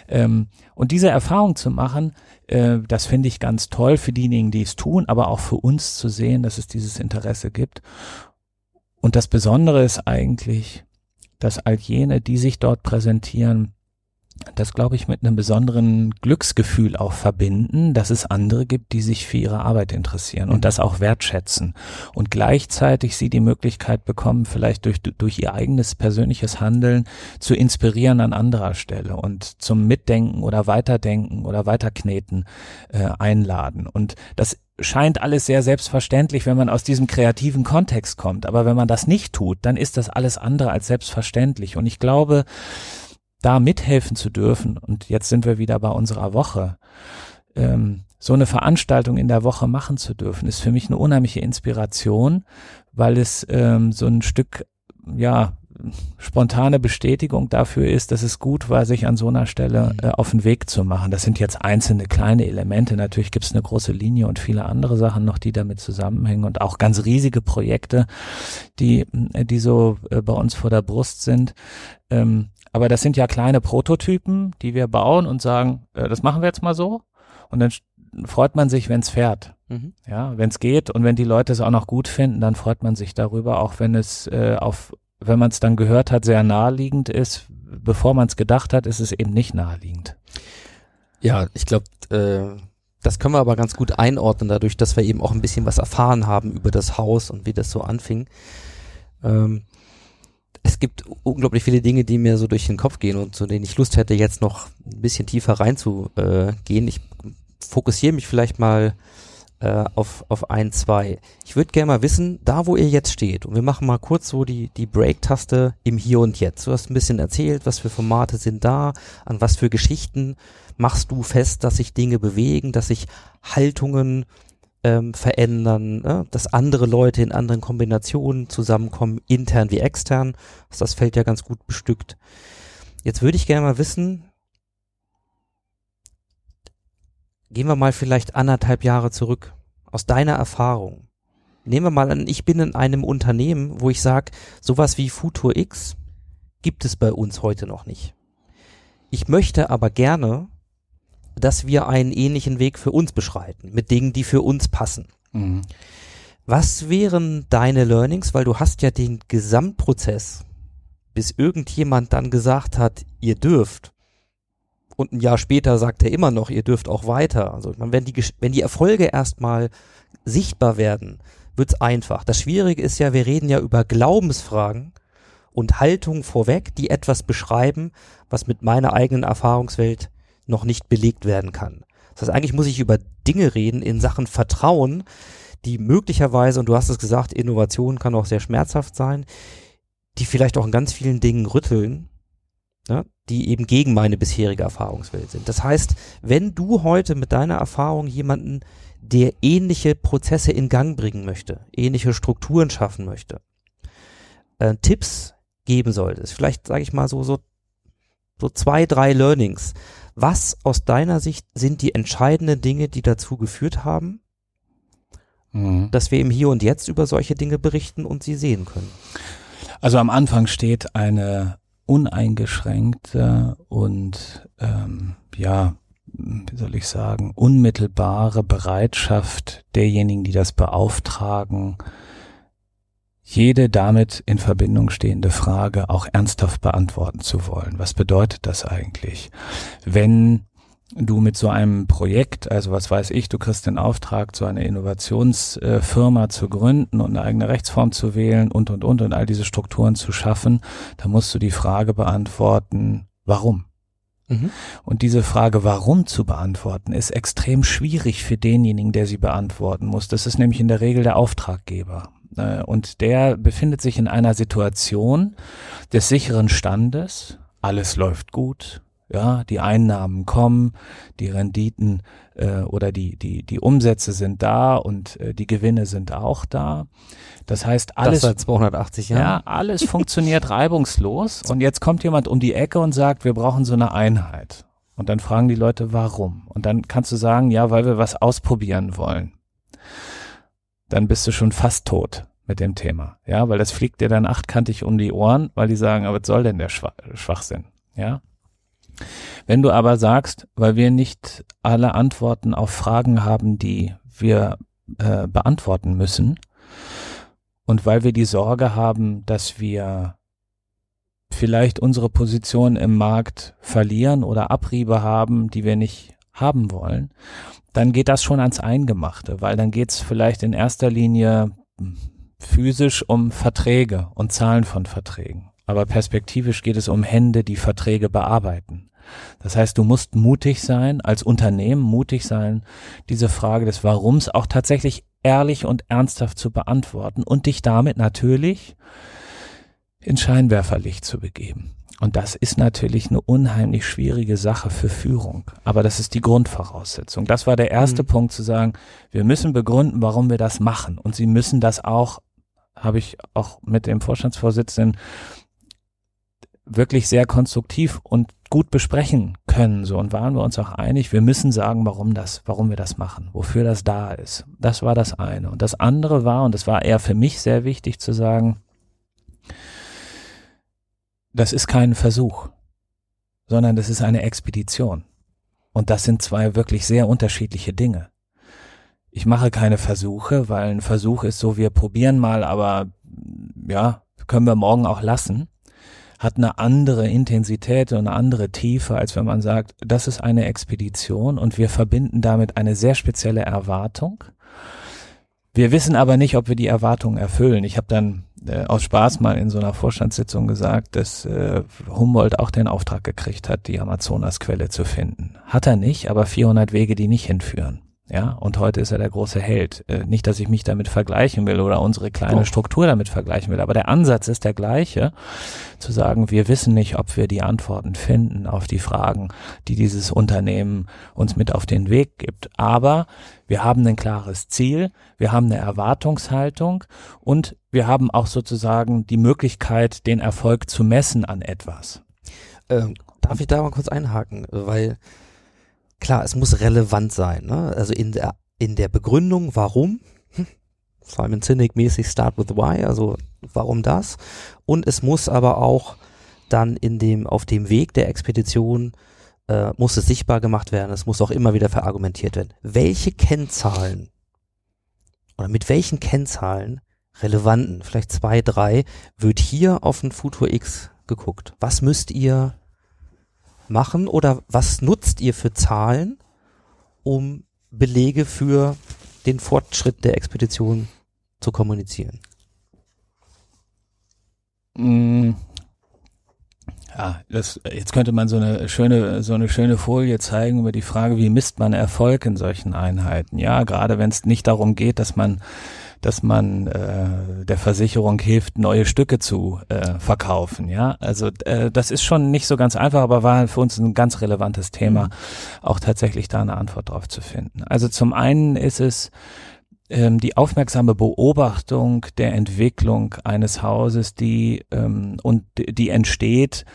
ähm, und diese Erfahrung zu machen, äh, das finde ich ganz toll für diejenigen, die es tun, aber auch für uns zu sehen, dass es dieses Interesse gibt. Und das Besondere ist eigentlich, dass all jene, die sich dort präsentieren, das glaube ich mit einem besonderen Glücksgefühl auch verbinden, dass es andere gibt, die sich für ihre Arbeit interessieren und mhm. das auch wertschätzen und gleichzeitig sie die Möglichkeit bekommen, vielleicht durch, durch ihr eigenes persönliches Handeln zu inspirieren an anderer Stelle und zum Mitdenken oder Weiterdenken oder Weiterkneten äh, einladen. Und das scheint alles sehr selbstverständlich, wenn man aus diesem kreativen Kontext kommt. Aber wenn man das nicht tut, dann ist das alles andere als selbstverständlich. Und ich glaube, da mithelfen zu dürfen, und jetzt sind wir wieder bei unserer Woche, ähm, so eine Veranstaltung in der Woche machen zu dürfen, ist für mich eine unheimliche Inspiration, weil es ähm, so ein Stück, ja, spontane Bestätigung dafür ist, dass es gut war, sich an so einer Stelle mhm. äh, auf den Weg zu machen. Das sind jetzt einzelne kleine Elemente. Natürlich gibt es eine große Linie und viele andere Sachen noch, die damit zusammenhängen und auch ganz riesige Projekte, die, äh, die so äh, bei uns vor der Brust sind. Ähm, aber das sind ja kleine Prototypen, die wir bauen und sagen, äh, das machen wir jetzt mal so. Und dann freut man sich, wenn es fährt. Mhm. Ja, wenn es geht und wenn die Leute es auch noch gut finden, dann freut man sich darüber, auch wenn es äh, auf, wenn man es dann gehört hat, sehr naheliegend ist. Bevor man es gedacht hat, ist es eben nicht naheliegend. Ja, ich glaube, äh, das können wir aber ganz gut einordnen, dadurch, dass wir eben auch ein bisschen was erfahren haben über das Haus und wie das so anfing. Ähm, es gibt unglaublich viele Dinge, die mir so durch den Kopf gehen und zu denen ich Lust hätte, jetzt noch ein bisschen tiefer reinzugehen. Ich fokussiere mich vielleicht mal äh, auf, auf ein, zwei. Ich würde gerne mal wissen, da wo ihr jetzt steht, und wir machen mal kurz so die, die Break-Taste im Hier und Jetzt. Du hast ein bisschen erzählt, was für Formate sind da, an was für Geschichten machst du fest, dass sich Dinge bewegen, dass sich Haltungen ähm, verändern, ne? dass andere Leute in anderen Kombinationen zusammenkommen, intern wie extern. Das Feld ja ganz gut bestückt. Jetzt würde ich gerne mal wissen, gehen wir mal vielleicht anderthalb Jahre zurück. Aus deiner Erfahrung. Nehmen wir mal an, ich bin in einem Unternehmen, wo ich sage, sowas wie Futur X gibt es bei uns heute noch nicht. Ich möchte aber gerne, dass wir einen ähnlichen Weg für uns beschreiten, mit Dingen, die für uns passen. Was wären deine Learnings, weil du hast ja den Gesamtprozess, bis irgendjemand dann gesagt hat, ihr dürft. Und ein Jahr später sagt er immer noch, ihr dürft auch weiter. Also meine, wenn die, wenn die Erfolge erstmal sichtbar werden, wird's einfach. Das Schwierige ist ja, wir reden ja über Glaubensfragen und Haltungen vorweg, die etwas beschreiben, was mit meiner eigenen Erfahrungswelt noch nicht belegt werden kann. Das heißt, eigentlich muss ich über Dinge reden in Sachen Vertrauen, die möglicherweise, und du hast es gesagt, Innovation kann auch sehr schmerzhaft sein, die vielleicht auch in ganz vielen Dingen rütteln, ne, die eben gegen meine bisherige Erfahrungswelt sind. Das heißt, wenn du heute mit deiner Erfahrung jemanden, der ähnliche Prozesse in Gang bringen möchte, ähnliche Strukturen schaffen möchte, äh, Tipps geben solltest, vielleicht sage ich mal so, so, so zwei, drei Learnings. Was aus deiner Sicht sind die entscheidenden Dinge, die dazu geführt haben, Mhm. dass wir im Hier und Jetzt über solche Dinge berichten und sie sehen können? Also am Anfang steht eine uneingeschränkte und ähm, ja, wie soll ich sagen, unmittelbare Bereitschaft derjenigen, die das beauftragen, jede damit in Verbindung stehende Frage auch ernsthaft beantworten zu wollen. Was bedeutet das eigentlich? Wenn du mit so einem Projekt, also was weiß ich, du kriegst den Auftrag, so eine Innovationsfirma zu gründen und eine eigene Rechtsform zu wählen und, und, und, und all diese Strukturen zu schaffen, da musst du die Frage beantworten, warum? Mhm. Und diese Frage, warum zu beantworten, ist extrem schwierig für denjenigen, der sie beantworten muss. Das ist nämlich in der Regel der Auftraggeber. Äh, Und der befindet sich in einer Situation des sicheren Standes. Alles läuft gut. Ja, die Einnahmen kommen, die Renditen äh, oder die, die, die Umsätze sind da und äh, die Gewinne sind auch da. Das heißt, alles, das seit 280 Jahren. ja, alles funktioniert reibungslos und jetzt kommt jemand um die Ecke und sagt, wir brauchen so eine Einheit. Und dann fragen die Leute, warum? Und dann kannst du sagen, ja, weil wir was ausprobieren wollen. Dann bist du schon fast tot mit dem Thema. Ja, weil das fliegt dir dann achtkantig um die Ohren, weil die sagen, aber was soll denn der Schwa Schwachsinn? Ja. Wenn du aber sagst, weil wir nicht alle Antworten auf Fragen haben, die wir äh, beantworten müssen, und weil wir die Sorge haben, dass wir vielleicht unsere Position im Markt verlieren oder Abriebe haben, die wir nicht haben wollen, dann geht das schon ans Eingemachte, weil dann geht es vielleicht in erster Linie physisch um Verträge und Zahlen von Verträgen. Aber perspektivisch geht es um Hände, die Verträge bearbeiten. Das heißt, du musst mutig sein, als Unternehmen mutig sein, diese Frage des Warums auch tatsächlich ehrlich und ernsthaft zu beantworten und dich damit natürlich in Scheinwerferlicht zu begeben. Und das ist natürlich eine unheimlich schwierige Sache für Führung. Aber das ist die Grundvoraussetzung. Das war der erste Mhm. Punkt zu sagen, wir müssen begründen, warum wir das machen. Und sie müssen das auch, habe ich auch mit dem Vorstandsvorsitzenden wirklich sehr konstruktiv und gut besprechen können. So und waren wir uns auch einig, wir müssen sagen, warum das, warum wir das machen, wofür das da ist. Das war das eine. Und das andere war, und das war eher für mich sehr wichtig zu sagen, das ist kein Versuch, sondern das ist eine Expedition. Und das sind zwei wirklich sehr unterschiedliche Dinge. Ich mache keine Versuche, weil ein Versuch ist so, wir probieren mal, aber ja, können wir morgen auch lassen hat eine andere Intensität und eine andere Tiefe, als wenn man sagt, das ist eine Expedition und wir verbinden damit eine sehr spezielle Erwartung. Wir wissen aber nicht, ob wir die Erwartung erfüllen. Ich habe dann äh, aus Spaß mal in so einer Vorstandssitzung gesagt, dass äh, Humboldt auch den Auftrag gekriegt hat, die Amazonasquelle zu finden. Hat er nicht, aber 400 Wege, die nicht hinführen. Ja, und heute ist er der große Held. Äh, nicht, dass ich mich damit vergleichen will oder unsere kleine oh. Struktur damit vergleichen will, aber der Ansatz ist der gleiche, zu sagen, wir wissen nicht, ob wir die Antworten finden auf die Fragen, die dieses Unternehmen uns mit auf den Weg gibt. Aber wir haben ein klares Ziel, wir haben eine Erwartungshaltung und wir haben auch sozusagen die Möglichkeit, den Erfolg zu messen an etwas. Ähm, darf ich da mal kurz einhaken? Weil klar, es muss relevant sein. Ne? Also in der, in der Begründung, warum, hm, Simon Sinek mäßig Start with Why, also warum das? Und es muss aber auch dann in dem, auf dem Weg der Expedition äh, muss es sichtbar gemacht werden, es muss auch immer wieder verargumentiert werden. Welche Kennzahlen oder mit welchen Kennzahlen relevanten, vielleicht zwei, drei, wird hier auf den Futur X geguckt? Was müsst ihr machen oder was nutzt ihr für Zahlen, um Belege für den Fortschritt der Expedition zu kommunizieren? Mm. Ja, das, jetzt könnte man so eine schöne, so eine schöne Folie zeigen über die Frage, wie misst man Erfolg in solchen Einheiten? Ja, gerade wenn es nicht darum geht, dass man dass man äh, der Versicherung hilft, neue Stücke zu äh, verkaufen. Ja, also äh, das ist schon nicht so ganz einfach, aber war für uns ein ganz relevantes Thema, mhm. auch tatsächlich da eine Antwort drauf zu finden. Also zum einen ist es ähm, die aufmerksame Beobachtung der Entwicklung eines Hauses, die ähm, und die entsteht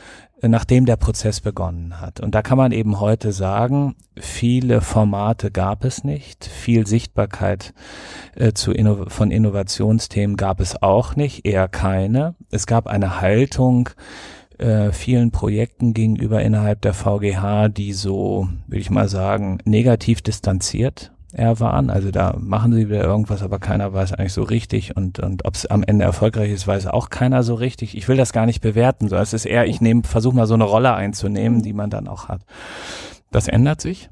nachdem der Prozess begonnen hat. Und da kann man eben heute sagen, viele Formate gab es nicht, viel Sichtbarkeit äh, zu Inno von Innovationsthemen gab es auch nicht, eher keine. Es gab eine Haltung äh, vielen Projekten gegenüber innerhalb der VGH, die so, würde ich mal sagen, negativ distanziert er waren. Also da machen sie wieder irgendwas, aber keiner weiß eigentlich so richtig. Und, und ob es am Ende erfolgreich ist, weiß auch keiner so richtig. Ich will das gar nicht bewerten. So, es ist eher, ich nehme, versuche mal so eine Rolle einzunehmen, die man dann auch hat. Das ändert sich.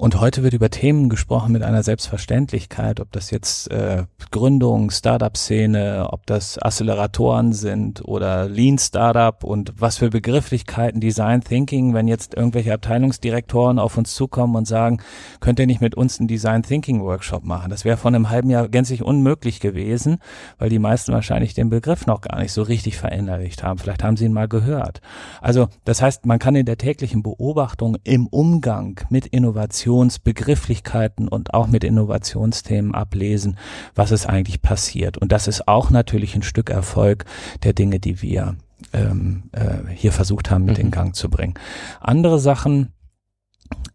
Und heute wird über Themen gesprochen mit einer Selbstverständlichkeit, ob das jetzt äh, Gründung, Startup-Szene, ob das Acceleratoren sind oder Lean Startup und was für Begrifflichkeiten, Design Thinking, wenn jetzt irgendwelche Abteilungsdirektoren auf uns zukommen und sagen, könnt ihr nicht mit uns einen Design Thinking Workshop machen? Das wäre vor einem halben Jahr gänzlich unmöglich gewesen, weil die meisten wahrscheinlich den Begriff noch gar nicht so richtig verinnerlicht haben. Vielleicht haben sie ihn mal gehört. Also das heißt, man kann in der täglichen Beobachtung im Umgang mit Innovation Innovationsbegrifflichkeiten und auch mit Innovationsthemen ablesen, was ist eigentlich passiert. Und das ist auch natürlich ein Stück Erfolg der Dinge, die wir ähm, äh, hier versucht haben, mit mhm. in Gang zu bringen. Andere Sachen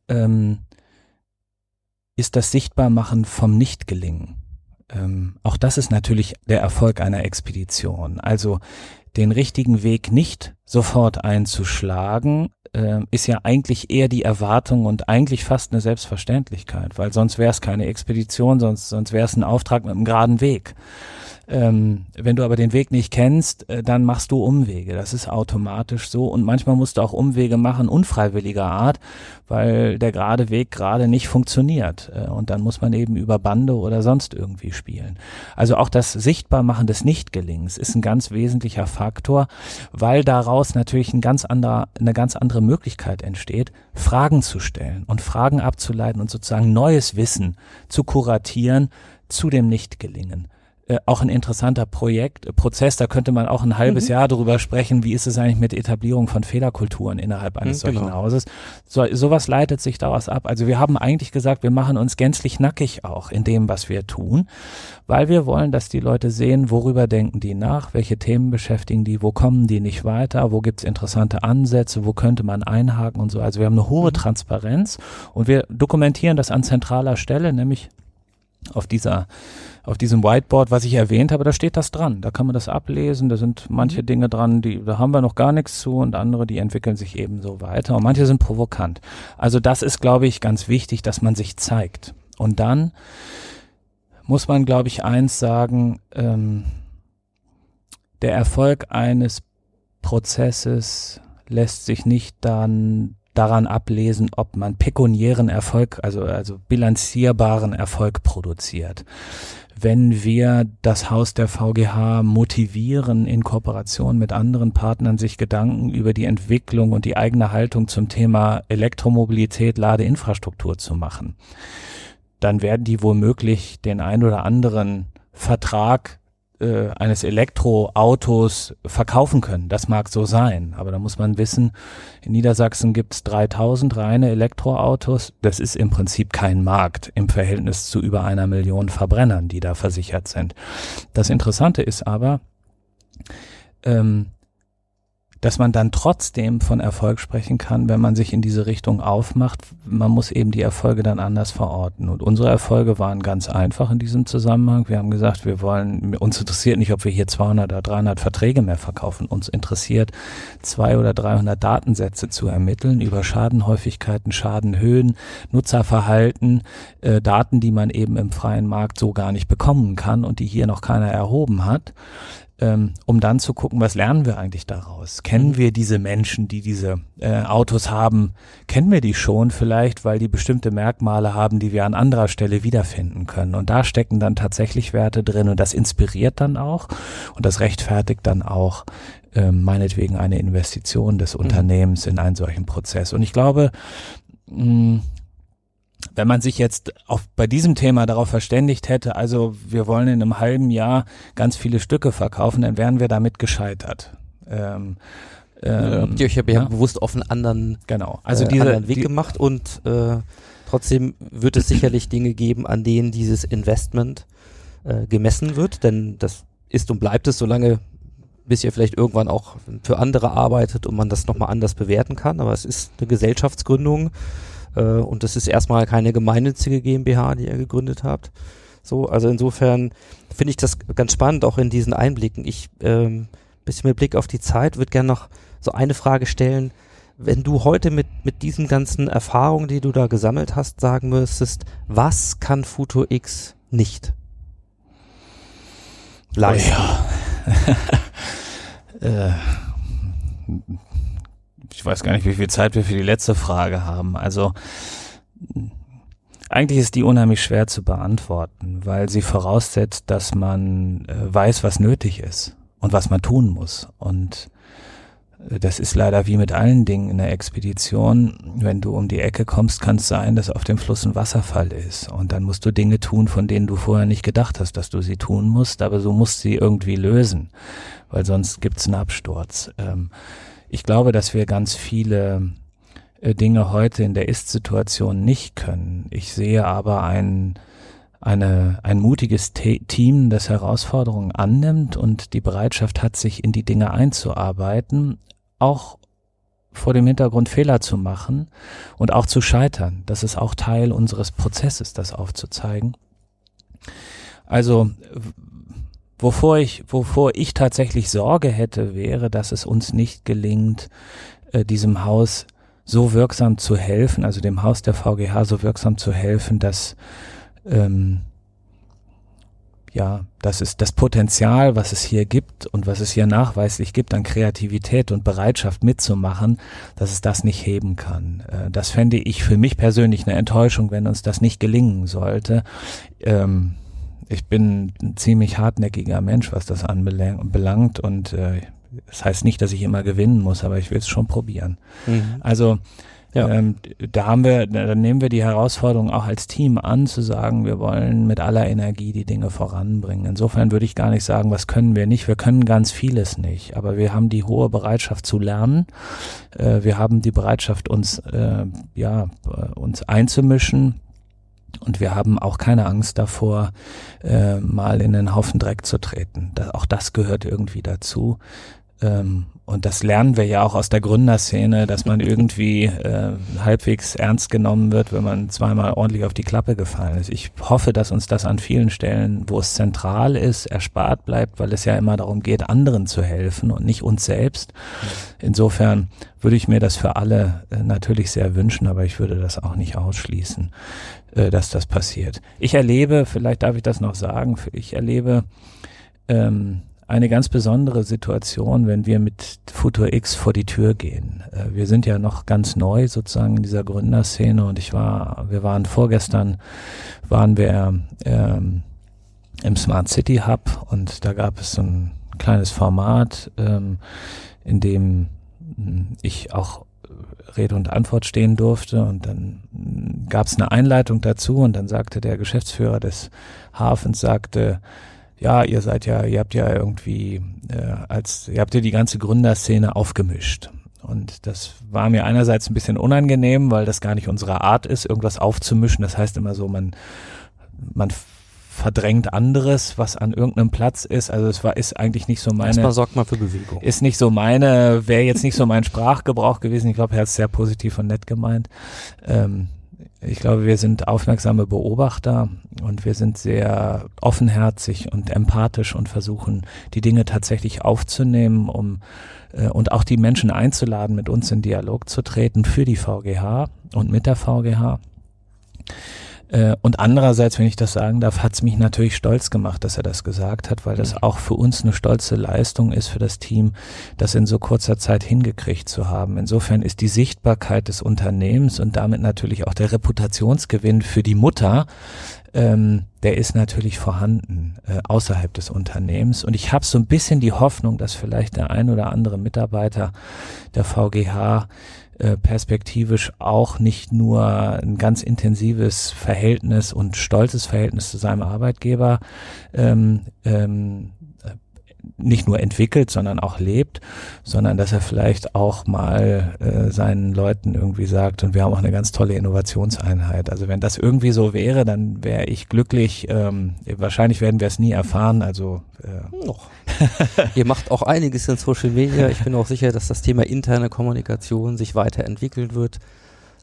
ähm, ist das Sichtbarmachen vom Nichtgelingen. Ähm, auch das ist natürlich der Erfolg einer Expedition. Also den richtigen Weg nicht sofort einzuschlagen, äh, ist ja eigentlich eher die Erwartung und eigentlich fast eine Selbstverständlichkeit, weil sonst wäre es keine Expedition, sonst, sonst wäre es ein Auftrag mit einem geraden Weg. Ähm, wenn du aber den Weg nicht kennst, äh, dann machst du Umwege. Das ist automatisch so. Und manchmal musst du auch Umwege machen, unfreiwilliger Art, weil der gerade Weg gerade nicht funktioniert. Äh, und dann muss man eben über Bande oder sonst irgendwie spielen. Also auch das Sichtbarmachen des Nichtgelings ist ein ganz wesentlicher Faktor, weil daraus natürlich ein ganz anderer, eine ganz andere Möglichkeit entsteht, Fragen zu stellen und Fragen abzuleiten und sozusagen neues Wissen zu kuratieren zu dem Nichtgelingen äh, auch ein interessanter Projekt, äh, Prozess, da könnte man auch ein halbes mhm. Jahr darüber sprechen, wie ist es eigentlich mit Etablierung von Fehlerkulturen innerhalb eines mhm, solchen genau. Hauses. So, sowas leitet sich daraus ab. Also wir haben eigentlich gesagt, wir machen uns gänzlich nackig auch in dem, was wir tun, weil wir wollen, dass die Leute sehen, worüber denken die nach, welche Themen beschäftigen die, wo kommen die nicht weiter, wo gibt's interessante Ansätze, wo könnte man einhaken und so. Also wir haben eine hohe mhm. Transparenz und wir dokumentieren das an zentraler Stelle, nämlich auf dieser auf diesem Whiteboard, was ich erwähnt habe, da steht das dran. Da kann man das ablesen. Da sind manche Mhm. Dinge dran, die da haben wir noch gar nichts zu und andere, die entwickeln sich ebenso weiter. Und manche sind provokant. Also das ist, glaube ich, ganz wichtig, dass man sich zeigt. Und dann muss man, glaube ich, eins sagen, ähm, der Erfolg eines Prozesses lässt sich nicht dann daran ablesen, ob man pekuniären Erfolg, also, also bilanzierbaren Erfolg produziert. Wenn wir das Haus der VGH motivieren, in Kooperation mit anderen Partnern sich Gedanken über die Entwicklung und die eigene Haltung zum Thema Elektromobilität, Ladeinfrastruktur zu machen, dann werden die womöglich den ein oder anderen Vertrag äh, eines Elektroautos verkaufen können. Das mag so sein, aber da muss man wissen, in Niedersachsen gibt es 3000 reine Elektroautos. Das ist im Prinzip kein Markt im Verhältnis zu über einer Million Verbrennern, die da versichert sind. Das Interessante ist aber, ähm, dass man dann trotzdem von Erfolg sprechen kann, wenn man sich in diese Richtung aufmacht. Man muss eben die Erfolge dann anders verorten. Und unsere Erfolge waren ganz einfach in diesem Zusammenhang. Wir haben gesagt, wir wollen, uns interessiert nicht, ob wir hier 200 oder 300 Verträge mehr verkaufen. Uns interessiert, zwei oder 300 Datensätze zu ermitteln über Schadenhäufigkeiten, Schadenhöhen, Nutzerverhalten, äh, Daten, die man eben im freien Markt so gar nicht bekommen kann und die hier noch keiner erhoben hat ähm, um dann zu gucken, was lernen wir eigentlich daraus? Kennen wir diese Menschen, die diese äh, Autos haben? Kennen wir die schon vielleicht, weil die bestimmte Merkmale haben, die wir an anderer Stelle wiederfinden können? Und da stecken dann tatsächlich Werte drin und das inspiriert dann auch und das rechtfertigt dann auch ähm, meinetwegen eine Investition des Unternehmens in einen solchen Prozess. Und ich glaube, mh, wenn man sich jetzt auf, bei diesem Thema darauf verständigt hätte, also wir wollen in einem halben Jahr ganz viele Stücke verkaufen, dann wären wir damit gescheitert. Ähm, Ähm, habt ihr euch ja, ja. bewusst auf einen anderen, genau. also Also diese anderen Weg die, gemacht und äh, trotzdem wird es sicherlich Dinge geben, an denen dieses Investment äh, gemessen wird, denn das ist und bleibt es, solange bis ihr vielleicht irgendwann auch für andere arbeitet und man das nochmal anders bewerten kann. Aber es ist eine Gesellschaftsgründung äh, und das ist erstmal keine gemeinnützige GmbH, die ihr gegründet habt. So, also insofern finde ich das ganz spannend, auch in diesen Einblicken. Ich, ähm, bisschen mit Blick auf die Zeit, würde gerne noch so eine Frage stellen. Wenn du heute mit, mit diesen ganzen Erfahrungen, die du da gesammelt hast, sagen müsstest, was kann Futo X nicht leisten? äh, ich weiß gar nicht, wie viel Zeit wir für die letzte Frage haben. Also eigentlich ist die unheimlich schwer zu beantworten, weil sie voraussetzt, dass man äh, weiß, was nötig ist und was man tun muss. Und äh, das ist leider wie mit allen Dingen in der Expedition. Wenn du um die Ecke kommst, kann es sein, dass auf dem Fluss ein Wasserfall ist. Und dann musst du Dinge tun, von denen du vorher nicht gedacht hast, dass du sie tun musst, aber du musst sie irgendwie lösen, weil sonst gibt es einen Absturz. Ähm, ich glaube, dass wir ganz viele äh, Dinge heute in der Ist-Situation nicht können. Ich sehe aber ein, eine, ein mutiges Te Team, das Herausforderungen annimmt und die Bereitschaft hat, sich in die Dinge einzuarbeiten, auch vor dem Hintergrund Fehler zu machen und auch zu scheitern. Das ist auch Teil unseres Prozesses, das aufzuzeigen. Also, wovor ich, wovor ich tatsächlich Sorge hätte, wäre, dass es uns nicht gelingt, äh, diesem Haus so wirksam zu helfen, also dem Haus der VGH so wirksam zu helfen, dass ähm, ja, das ist das Potenzial, was es hier gibt und was es hier nachweislich gibt an Kreativität und Bereitschaft mitzumachen, dass es das nicht heben kann. Äh, das fände ich für mich persönlich eine Enttäuschung, wenn uns das nicht gelingen sollte. Ähm, ich bin ein ziemlich hartnäckiger Mensch, was das anbelangt und äh, das heißt nicht, dass ich immer gewinnen muss, aber ich will es schon probieren. Mhm. Also Ja. ähm, da haben wir, da nehmen wir die Herausforderung auch als Team an, zu sagen, wir wollen mit aller Energie die Dinge voranbringen. Insofern würde ich gar nicht sagen, was können wir nicht. Wir können ganz vieles nicht, aber wir haben die hohe Bereitschaft zu lernen. Äh, wir haben die Bereitschaft, uns äh, ja äh, uns einzumischen. Und wir haben auch keine Angst davor, äh, mal in einen Haufen Dreck zu treten. Da, auch das gehört irgendwie dazu. Ähm, und das lernen wir ja auch aus der Gründerszene, dass man irgendwie äh, halbwegs ernst genommen wird, wenn man zweimal ordentlich auf die Klappe gefallen ist. Ich hoffe, dass uns das an vielen Stellen, wo es zentral ist, erspart bleibt, weil es ja immer darum geht, anderen zu helfen und nicht uns selbst. Insofern würde ich mir das für alle äh, natürlich sehr wünschen, aber ich würde das auch nicht ausschließen, äh, dass das passiert. Ich erlebe, vielleicht darf ich das noch sagen, ich erlebe ähm, eine ganz besondere Situation, wenn wir mit Futur X vor die Tür gehen. Äh, wir sind ja noch ganz neu sozusagen in dieser Gründerszene und ich war, wir waren vorgestern, waren wir ähm, im Smart City Hub und da gab es so ein kleines Format, ähm, in dem ich auch Rede und Antwort stehen durfte und dann gab es eine Einleitung dazu und dann sagte der Geschäftsführer des Hafens, sagte, ja, ihr seid ja, ihr habt ja irgendwie äh, als, ihr habt ja die ganze Gründerszene aufgemischt. Und das war mir einerseits ein bisschen unangenehm, weil das gar nicht unsere Art ist, irgendwas aufzumischen. Das heißt immer so, man, man verdrängt anderes, was an irgendeinem Platz ist. Also es war, ist eigentlich nicht so meine. Erstmal sorgt man für Bewegung. Ist nicht so meine, wäre jetzt nicht so mein Sprachgebrauch gewesen. Ich glaube, er hat es sehr positiv und nett gemeint. Ähm, ich glaube, wir sind aufmerksame Beobachter und wir sind sehr offenherzig und empathisch und versuchen, die Dinge tatsächlich aufzunehmen, um äh, und auch die Menschen einzuladen, mit uns in Dialog zu treten für die VGH und mit der VGH. Äh, und andererseits, wenn ich das sagen darf, hat es mich natürlich stolz gemacht, dass er das gesagt hat, weil das mhm. auch für uns eine stolze Leistung ist für das Team, das in so kurzer Zeit hingekriegt zu haben. Insofern ist die Sichtbarkeit des Unternehmens und damit natürlich auch der Reputationsgewinn für die Mutter ähm, der ist natürlich vorhanden äh, außerhalb des Unternehmens. Und ich habe so ein bisschen die Hoffnung, dass vielleicht der ein oder andere Mitarbeiter der VGH äh, perspektivisch auch nicht nur ein ganz intensives Verhältnis und stolzes Verhältnis zu seinem Arbeitgeber ähm, ähm, nicht nur entwickelt, sondern auch lebt, sondern dass er vielleicht auch mal äh, seinen Leuten irgendwie sagt, und wir haben auch eine ganz tolle Innovationseinheit. Also wenn das irgendwie so wäre, dann wäre ich glücklich. Ähm, wahrscheinlich werden wir es nie erfahren. Also äh. Noch. Ihr macht auch einiges in Social Media. Ich bin auch sicher, dass das Thema interne Kommunikation sich weiterentwickeln wird.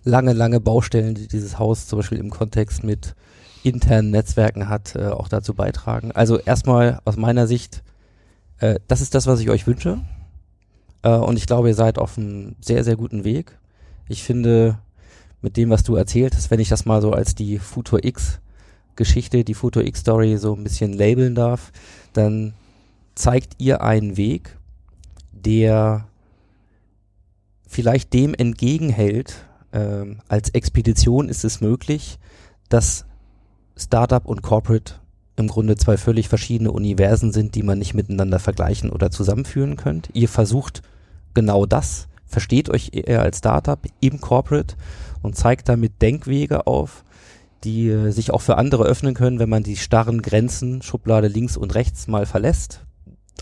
Lange, lange Baustellen, die dieses Haus zum Beispiel im Kontext mit internen Netzwerken hat, äh, auch dazu beitragen. Also erstmal aus meiner Sicht äh, das ist das, was ich euch wünsche. Äh, und ich glaube, ihr seid auf einem sehr, sehr guten Weg. Ich finde, mit dem, was du erzählt hast, wenn ich das mal so als die Futur X Geschichte, die Futur X Story so ein bisschen labeln darf, dann zeigt ihr einen Weg, der vielleicht dem entgegenhält, ähm, als Expedition ist es möglich, dass Startup und Corporate im Grunde zwei völlig verschiedene Universen sind, die man nicht miteinander vergleichen oder zusammenführen könnt. Ihr versucht genau das, versteht euch eher als Startup im Corporate und zeigt damit Denkwege auf, die äh, sich auch für andere öffnen können, wenn man die starren Grenzen, Schublade links und rechts mal verlässt.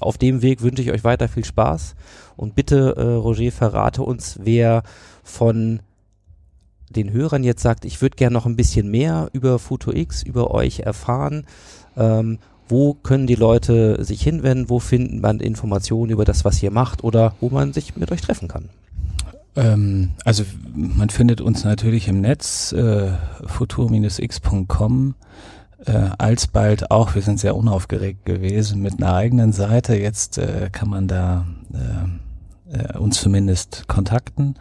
Auf dem Weg wünsche ich euch weiter viel Spaß und bitte, äh, Roger, verrate uns, wer von den Hörern jetzt sagt, ich würde gerne noch ein bisschen mehr über Futo X, über euch erfahren, ähm, wo können die Leute sich hinwenden? Wo finden man Informationen über das, was ihr macht oder wo man sich mit euch treffen kann? Ähm, also man findet uns natürlich im Netz, äh, futur-x.com, äh, alsbald auch, wir sind sehr unaufgeregt gewesen, mit einer eigenen Seite. Jetzt äh, kann man da äh, äh, uns zumindest kontakten.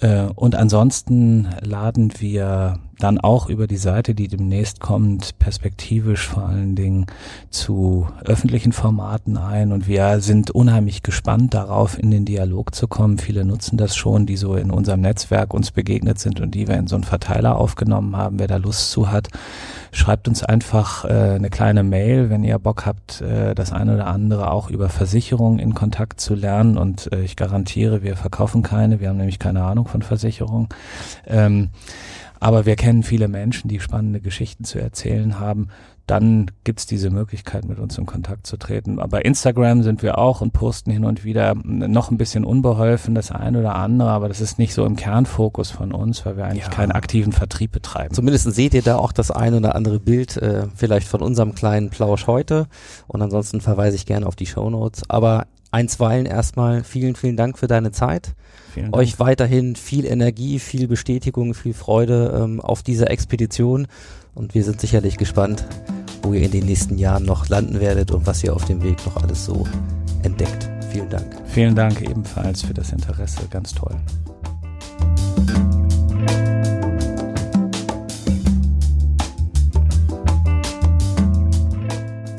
Äh, und ansonsten laden wir dann auch über die Seite, die demnächst kommt, perspektivisch vor allen Dingen zu öffentlichen Formaten ein. Und wir sind unheimlich gespannt darauf, in den Dialog zu kommen. Viele nutzen das schon, die so in unserem Netzwerk uns begegnet sind und die wir in so einen Verteiler aufgenommen haben. Wer da Lust zu hat, schreibt uns einfach äh, eine kleine Mail, wenn ihr Bock habt, äh, das eine oder andere auch über Versicherungen in Kontakt zu lernen. Und äh, ich garantiere, wir verkaufen keine. Wir haben nämlich keine Ahnung von Versicherungen. Ähm, aber wir kennen viele Menschen, die spannende Geschichten zu erzählen haben. Dann gibt's diese Möglichkeit, mit uns in Kontakt zu treten. Aber bei Instagram sind wir auch und posten hin und wieder noch ein bisschen unbeholfen, das eine oder andere, aber das ist nicht so im Kernfokus von uns, weil wir eigentlich ja. keinen aktiven Vertrieb betreiben. Zumindest seht ihr da auch das ein oder andere Bild, äh, vielleicht von unserem kleinen Plausch heute. Und ansonsten verweise ich gerne auf die Show Notes. Aber einstweilen erstmal vielen, vielen Dank für deine Zeit. Vielen Dank. Euch weiterhin viel Energie, viel Bestätigung, viel Freude ähm, auf dieser Expedition und wir sind sicherlich gespannt, wo ihr in den nächsten Jahren noch landen werdet und was ihr auf dem Weg noch alles so entdeckt. Vielen Dank. Vielen Dank ebenfalls für das Interesse. Ganz toll.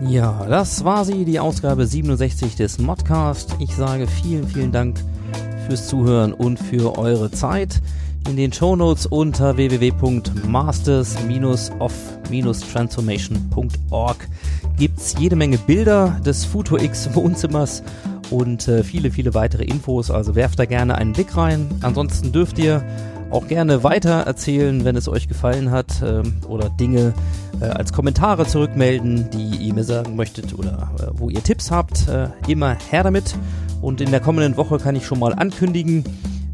Ja, das war sie, die Ausgabe 67 des Modcast. Ich sage vielen, vielen Dank fürs Zuhören und für eure Zeit. In den Shownotes unter www.masters-of-transformation.org gibt's jede Menge Bilder des FuturX Wohnzimmers und äh, viele, viele weitere Infos. Also werft da gerne einen Blick rein. Ansonsten dürft ihr auch gerne weiter erzählen, wenn es euch gefallen hat ähm, oder Dinge äh, als Kommentare zurückmelden, die ihr mir sagen möchtet oder äh, wo ihr Tipps habt. Äh, immer her damit. Und in der kommenden Woche kann ich schon mal ankündigen,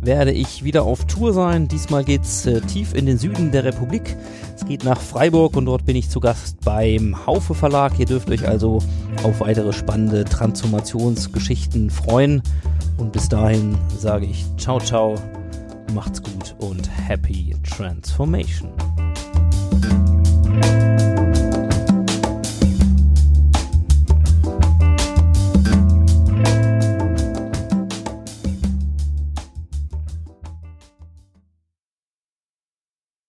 werde ich wieder auf Tour sein. Diesmal geht's äh, tief in den Süden der Republik. Es geht nach Freiburg und dort bin ich zu Gast beim Haufe Verlag. Ihr dürft euch also auf weitere spannende Transformationsgeschichten freuen. Und bis dahin sage ich ciao ciao, macht's gut und happy transformation.